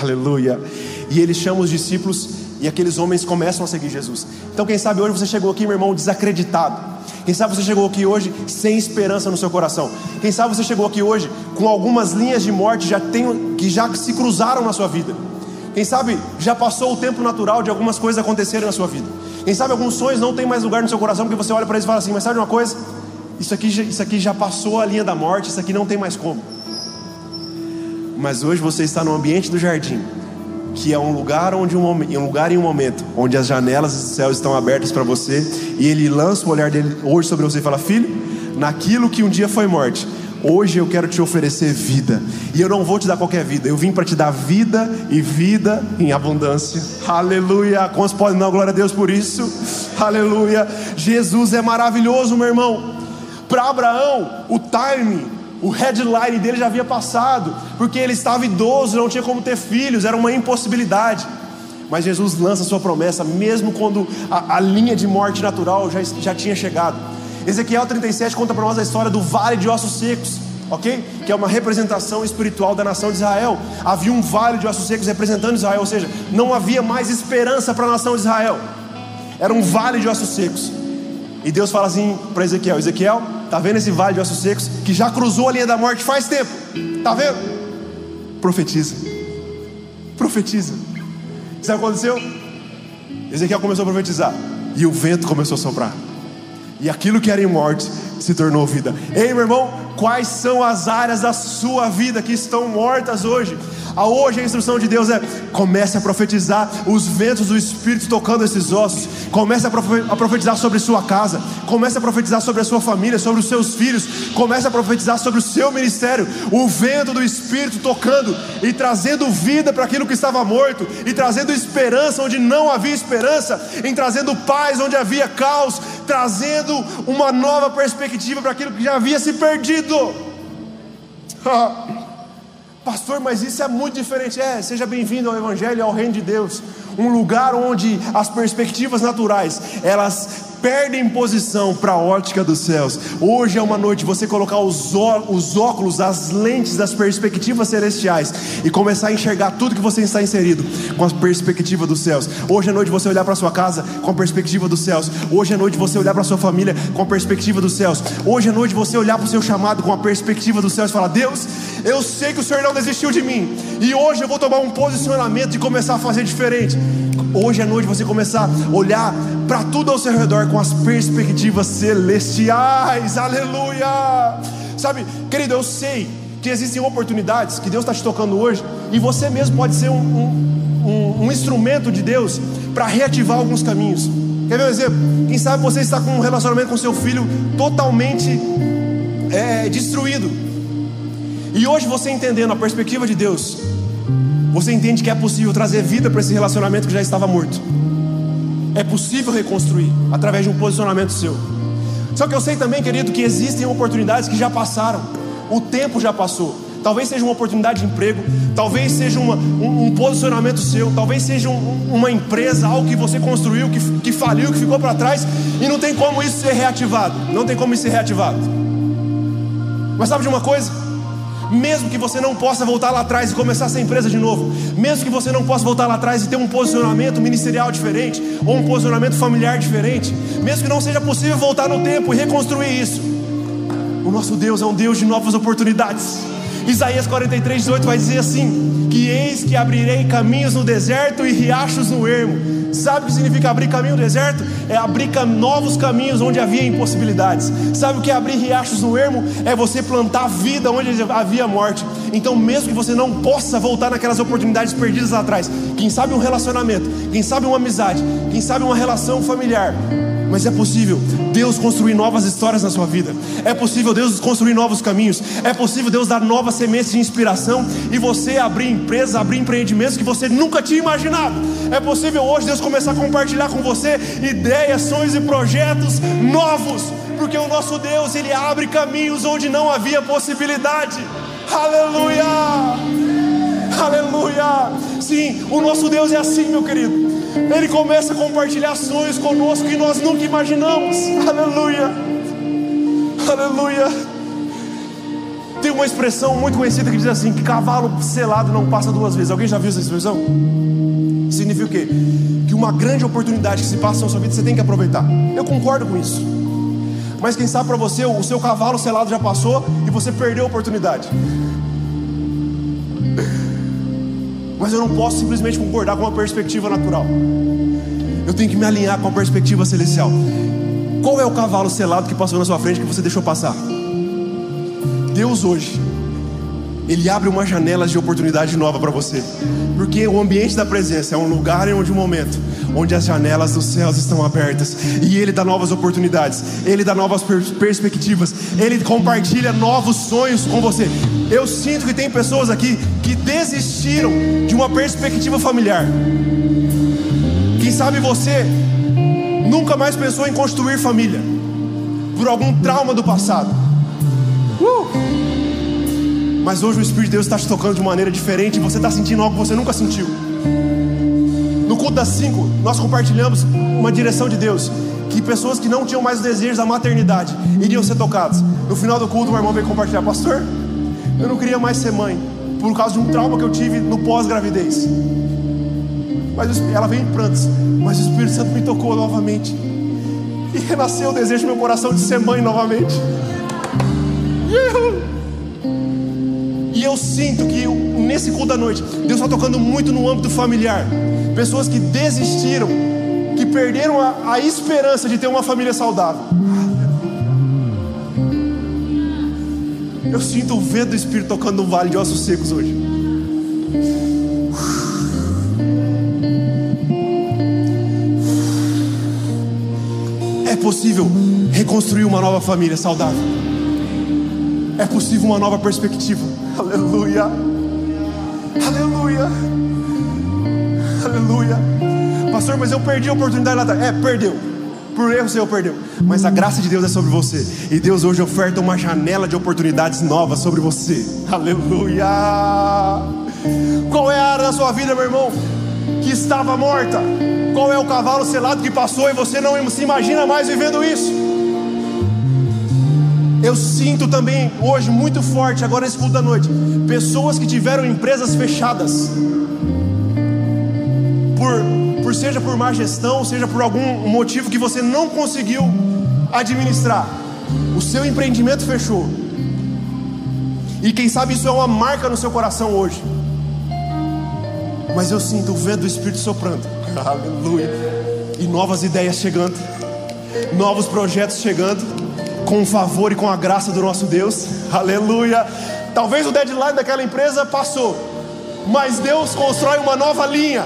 Aleluia. E ele chama os discípulos e aqueles homens começam a seguir Jesus. Então, quem sabe hoje você chegou aqui, meu irmão, desacreditado. Quem sabe você chegou aqui hoje sem esperança no seu coração. Quem sabe você chegou aqui hoje com algumas linhas de morte já que já se cruzaram na sua vida. Quem sabe já passou o tempo natural de algumas coisas acontecerem na sua vida. Quem sabe alguns sonhos não tem mais lugar no seu coração porque você olha para eles e fala assim: Mas sabe uma coisa? Isso aqui, isso aqui já passou a linha da morte, isso aqui não tem mais como. Mas hoje você está no ambiente do jardim que é um lugar onde um, um lugar em um momento onde as janelas dos céus estão abertas para você e ele lança o olhar dele hoje sobre você e fala: "Filho, naquilo que um dia foi morte, hoje eu quero te oferecer vida. E eu não vou te dar qualquer vida, eu vim para te dar vida e vida em abundância. Aleluia! Quantos podem dar glória a Deus por isso? Aleluia! Jesus é maravilhoso, meu irmão. Para Abraão, o timing o headline dele já havia passado, porque ele estava idoso, não tinha como ter filhos, era uma impossibilidade. Mas Jesus lança sua promessa, mesmo quando a, a linha de morte natural já, já tinha chegado. Ezequiel 37 conta para nós a história do vale de ossos secos, ok? Que é uma representação espiritual da nação de Israel. Havia um vale de ossos secos representando Israel, ou seja, não havia mais esperança para a nação de Israel. Era um vale de ossos secos. E Deus fala assim para Ezequiel: Ezequiel, tá vendo esse vale de ossos secos que já cruzou a linha da morte faz tempo? Tá vendo? Profetiza. Profetiza. Sabe o que aconteceu? Ezequiel começou a profetizar e o vento começou a soprar. E aquilo que era em morte se tornou vida. Ei, meu irmão, quais são as áreas da sua vida que estão mortas hoje? A hoje a instrução de Deus é: comece a profetizar os ventos do Espírito tocando esses ossos. Comece a profetizar sobre sua casa. Comece a profetizar sobre a sua família, sobre os seus filhos. Comece a profetizar sobre o seu ministério. O vento do Espírito tocando e trazendo vida para aquilo que estava morto, e trazendo esperança onde não havia esperança, em trazendo paz onde havia caos, trazendo uma nova perspectiva para aquilo que já havia se perdido. Pastor, mas isso é muito diferente. É, seja bem-vindo ao Evangelho ao Reino de Deus. Um lugar onde as perspectivas naturais elas perdem posição para a ótica dos céus. Hoje é uma noite você colocar os, os óculos, as lentes das perspectivas celestiais e começar a enxergar tudo que você está inserido com a perspectiva dos céus. Hoje é noite você olhar para sua casa com a perspectiva dos céus. Hoje é noite você olhar para sua família com a perspectiva dos céus. Hoje é noite você olhar para o seu chamado com a perspectiva dos céus e falar: Deus, eu sei que o Senhor não desistiu de mim e hoje eu vou tomar um posicionamento de começar a fazer diferente. Hoje é noite você começar a olhar para tudo ao seu redor com as perspectivas celestiais. Aleluia! Sabe, querido, eu sei que existem oportunidades que Deus está te tocando hoje, e você mesmo pode ser um, um, um, um instrumento de Deus para reativar alguns caminhos. Quer ver um exemplo? Quem sabe você está com um relacionamento com seu filho totalmente é, destruído, e hoje você entendendo a perspectiva de Deus, você entende que é possível trazer vida para esse relacionamento que já estava morto. É possível reconstruir através de um posicionamento seu. Só que eu sei também, querido, que existem oportunidades que já passaram. O tempo já passou. Talvez seja uma oportunidade de emprego, talvez seja uma, um, um, posicionamento seu, talvez seja um, uma empresa, algo que você construiu, que, que faliu, que ficou para trás, e não tem como isso ser reativado. Não tem como isso ser reativado. Mas sabe de uma coisa? Mesmo que você não possa voltar lá atrás e começar essa empresa de novo, mesmo que você não possa voltar lá atrás e ter um posicionamento ministerial diferente, ou um posicionamento familiar diferente, mesmo que não seja possível voltar no tempo e reconstruir isso, o nosso Deus é um Deus de novas oportunidades. Isaías 43, 18 vai dizer assim: Que eis que abrirei caminhos no deserto e riachos no ermo Sabe o que significa abrir caminho no deserto? É abrir novos caminhos onde havia impossibilidades. Sabe o que é abrir riachos no ermo? É você plantar vida onde havia morte. Então, mesmo que você não possa voltar naquelas oportunidades perdidas lá atrás, quem sabe um relacionamento, quem sabe uma amizade, quem sabe uma relação familiar, mas é possível Deus construir novas histórias na sua vida. É possível Deus construir novos caminhos. É possível Deus dar novas sementes de inspiração e você abrir empresas, abrir empreendimentos que você nunca tinha imaginado. É possível hoje Deus começar a compartilhar com você ideias, sonhos e projetos novos, porque o nosso Deus, ele abre caminhos onde não havia possibilidade. Aleluia! Aleluia! Sim, o nosso Deus é assim, meu querido. Ele começa a compartilhar sonhos conosco que nós nunca imaginamos. Aleluia. Aleluia. Tem uma expressão muito conhecida que diz assim: que cavalo selado não passa duas vezes. Alguém já viu essa expressão? Significa o quê? Que uma grande oportunidade que se passa na sua vida você tem que aproveitar. Eu concordo com isso. Mas quem sabe para você, o seu cavalo selado já passou e você perdeu a oportunidade. Mas eu não posso simplesmente concordar com uma perspectiva natural. Eu tenho que me alinhar com a perspectiva celestial. Qual é o cavalo selado que passou na sua frente que você deixou passar? Deus hoje, Ele abre uma janela de oportunidade nova para você. Porque o ambiente da presença é um lugar e um momento onde as janelas dos céus estão abertas e Ele dá novas oportunidades, Ele dá novas per perspectivas, Ele compartilha novos sonhos com você. Eu sinto que tem pessoas aqui que desistiram de uma perspectiva familiar. Quem sabe você nunca mais pensou em construir família por algum trauma do passado. Uh! Mas hoje o Espírito de Deus está te tocando de maneira diferente e você está sentindo algo que você nunca sentiu. No culto das cinco, nós compartilhamos uma direção de Deus. Que pessoas que não tinham mais o desejo da maternidade iriam ser tocadas. No final do culto, o irmão veio compartilhar, pastor. Eu não queria mais ser mãe, por causa de um trauma que eu tive no pós-gravidez. Mas ela veio em prantos, mas o Espírito Santo me tocou novamente. E renasceu o desejo no meu coração de ser mãe novamente. E eu sinto que nesse culto da noite, Deus está tocando muito no âmbito familiar pessoas que desistiram, que perderam a, a esperança de ter uma família saudável. Eu sinto o vento do Espírito tocando no vale de ossos secos hoje. É possível reconstruir uma nova família saudável. É possível uma nova perspectiva. Aleluia. Aleluia. Aleluia. Pastor, mas eu perdi a oportunidade lá atrás. É, perdeu. Por erro seu perdeu. Mas a graça de Deus é sobre você. E Deus hoje oferta uma janela de oportunidades novas sobre você. Aleluia. Qual é a área da sua vida, meu irmão, que estava morta? Qual é o cavalo selado que passou e você não se imagina mais vivendo isso? Eu sinto também hoje muito forte, agora nesse culto da noite, pessoas que tiveram empresas fechadas por, por seja por má gestão, seja por algum motivo que você não conseguiu administrar, o seu empreendimento fechou. E quem sabe isso é uma marca no seu coração hoje. Mas eu sinto o vento do Espírito soprando. Aleluia. E novas ideias chegando. Novos projetos chegando. Com o favor e com a graça do nosso Deus. Aleluia. Talvez o deadline daquela empresa passou. Mas Deus constrói uma nova linha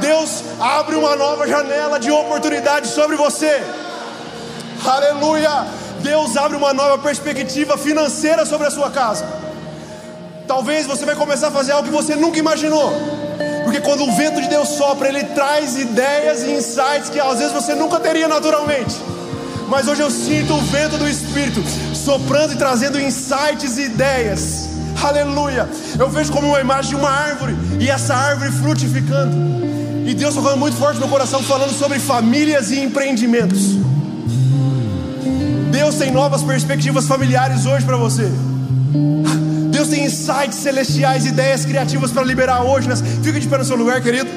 Deus abre uma nova janela de oportunidade sobre você. Aleluia! Deus abre uma nova perspectiva financeira sobre a sua casa. Talvez você vai começar a fazer algo que você nunca imaginou. Porque quando o vento de Deus sopra, ele traz ideias e insights que às vezes você nunca teria naturalmente. Mas hoje eu sinto o vento do Espírito soprando e trazendo insights e ideias. Aleluia! Eu vejo como uma imagem de uma árvore e essa árvore frutificando. E Deus tocando muito forte no meu coração, falando sobre famílias e empreendimentos. Deus tem novas perspectivas familiares hoje para você. Deus tem insights celestiais, ideias criativas para liberar hoje. Nessa... Fica de pé no seu lugar, querido.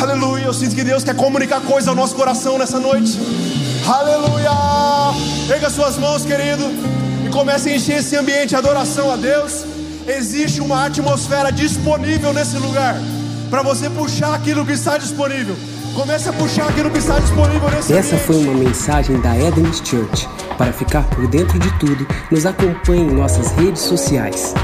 Aleluia. Eu sinto que Deus quer comunicar coisa ao nosso coração nessa noite. Aleluia. Pega suas mãos, querido, e comece a encher esse ambiente de adoração a Deus. Existe uma atmosfera disponível nesse lugar para você puxar aquilo que está disponível. Comece a puxar aquilo que está disponível nesse Essa ambiente. foi uma mensagem da Eden's Church. Para ficar por dentro de tudo, nos acompanhe em nossas redes sociais.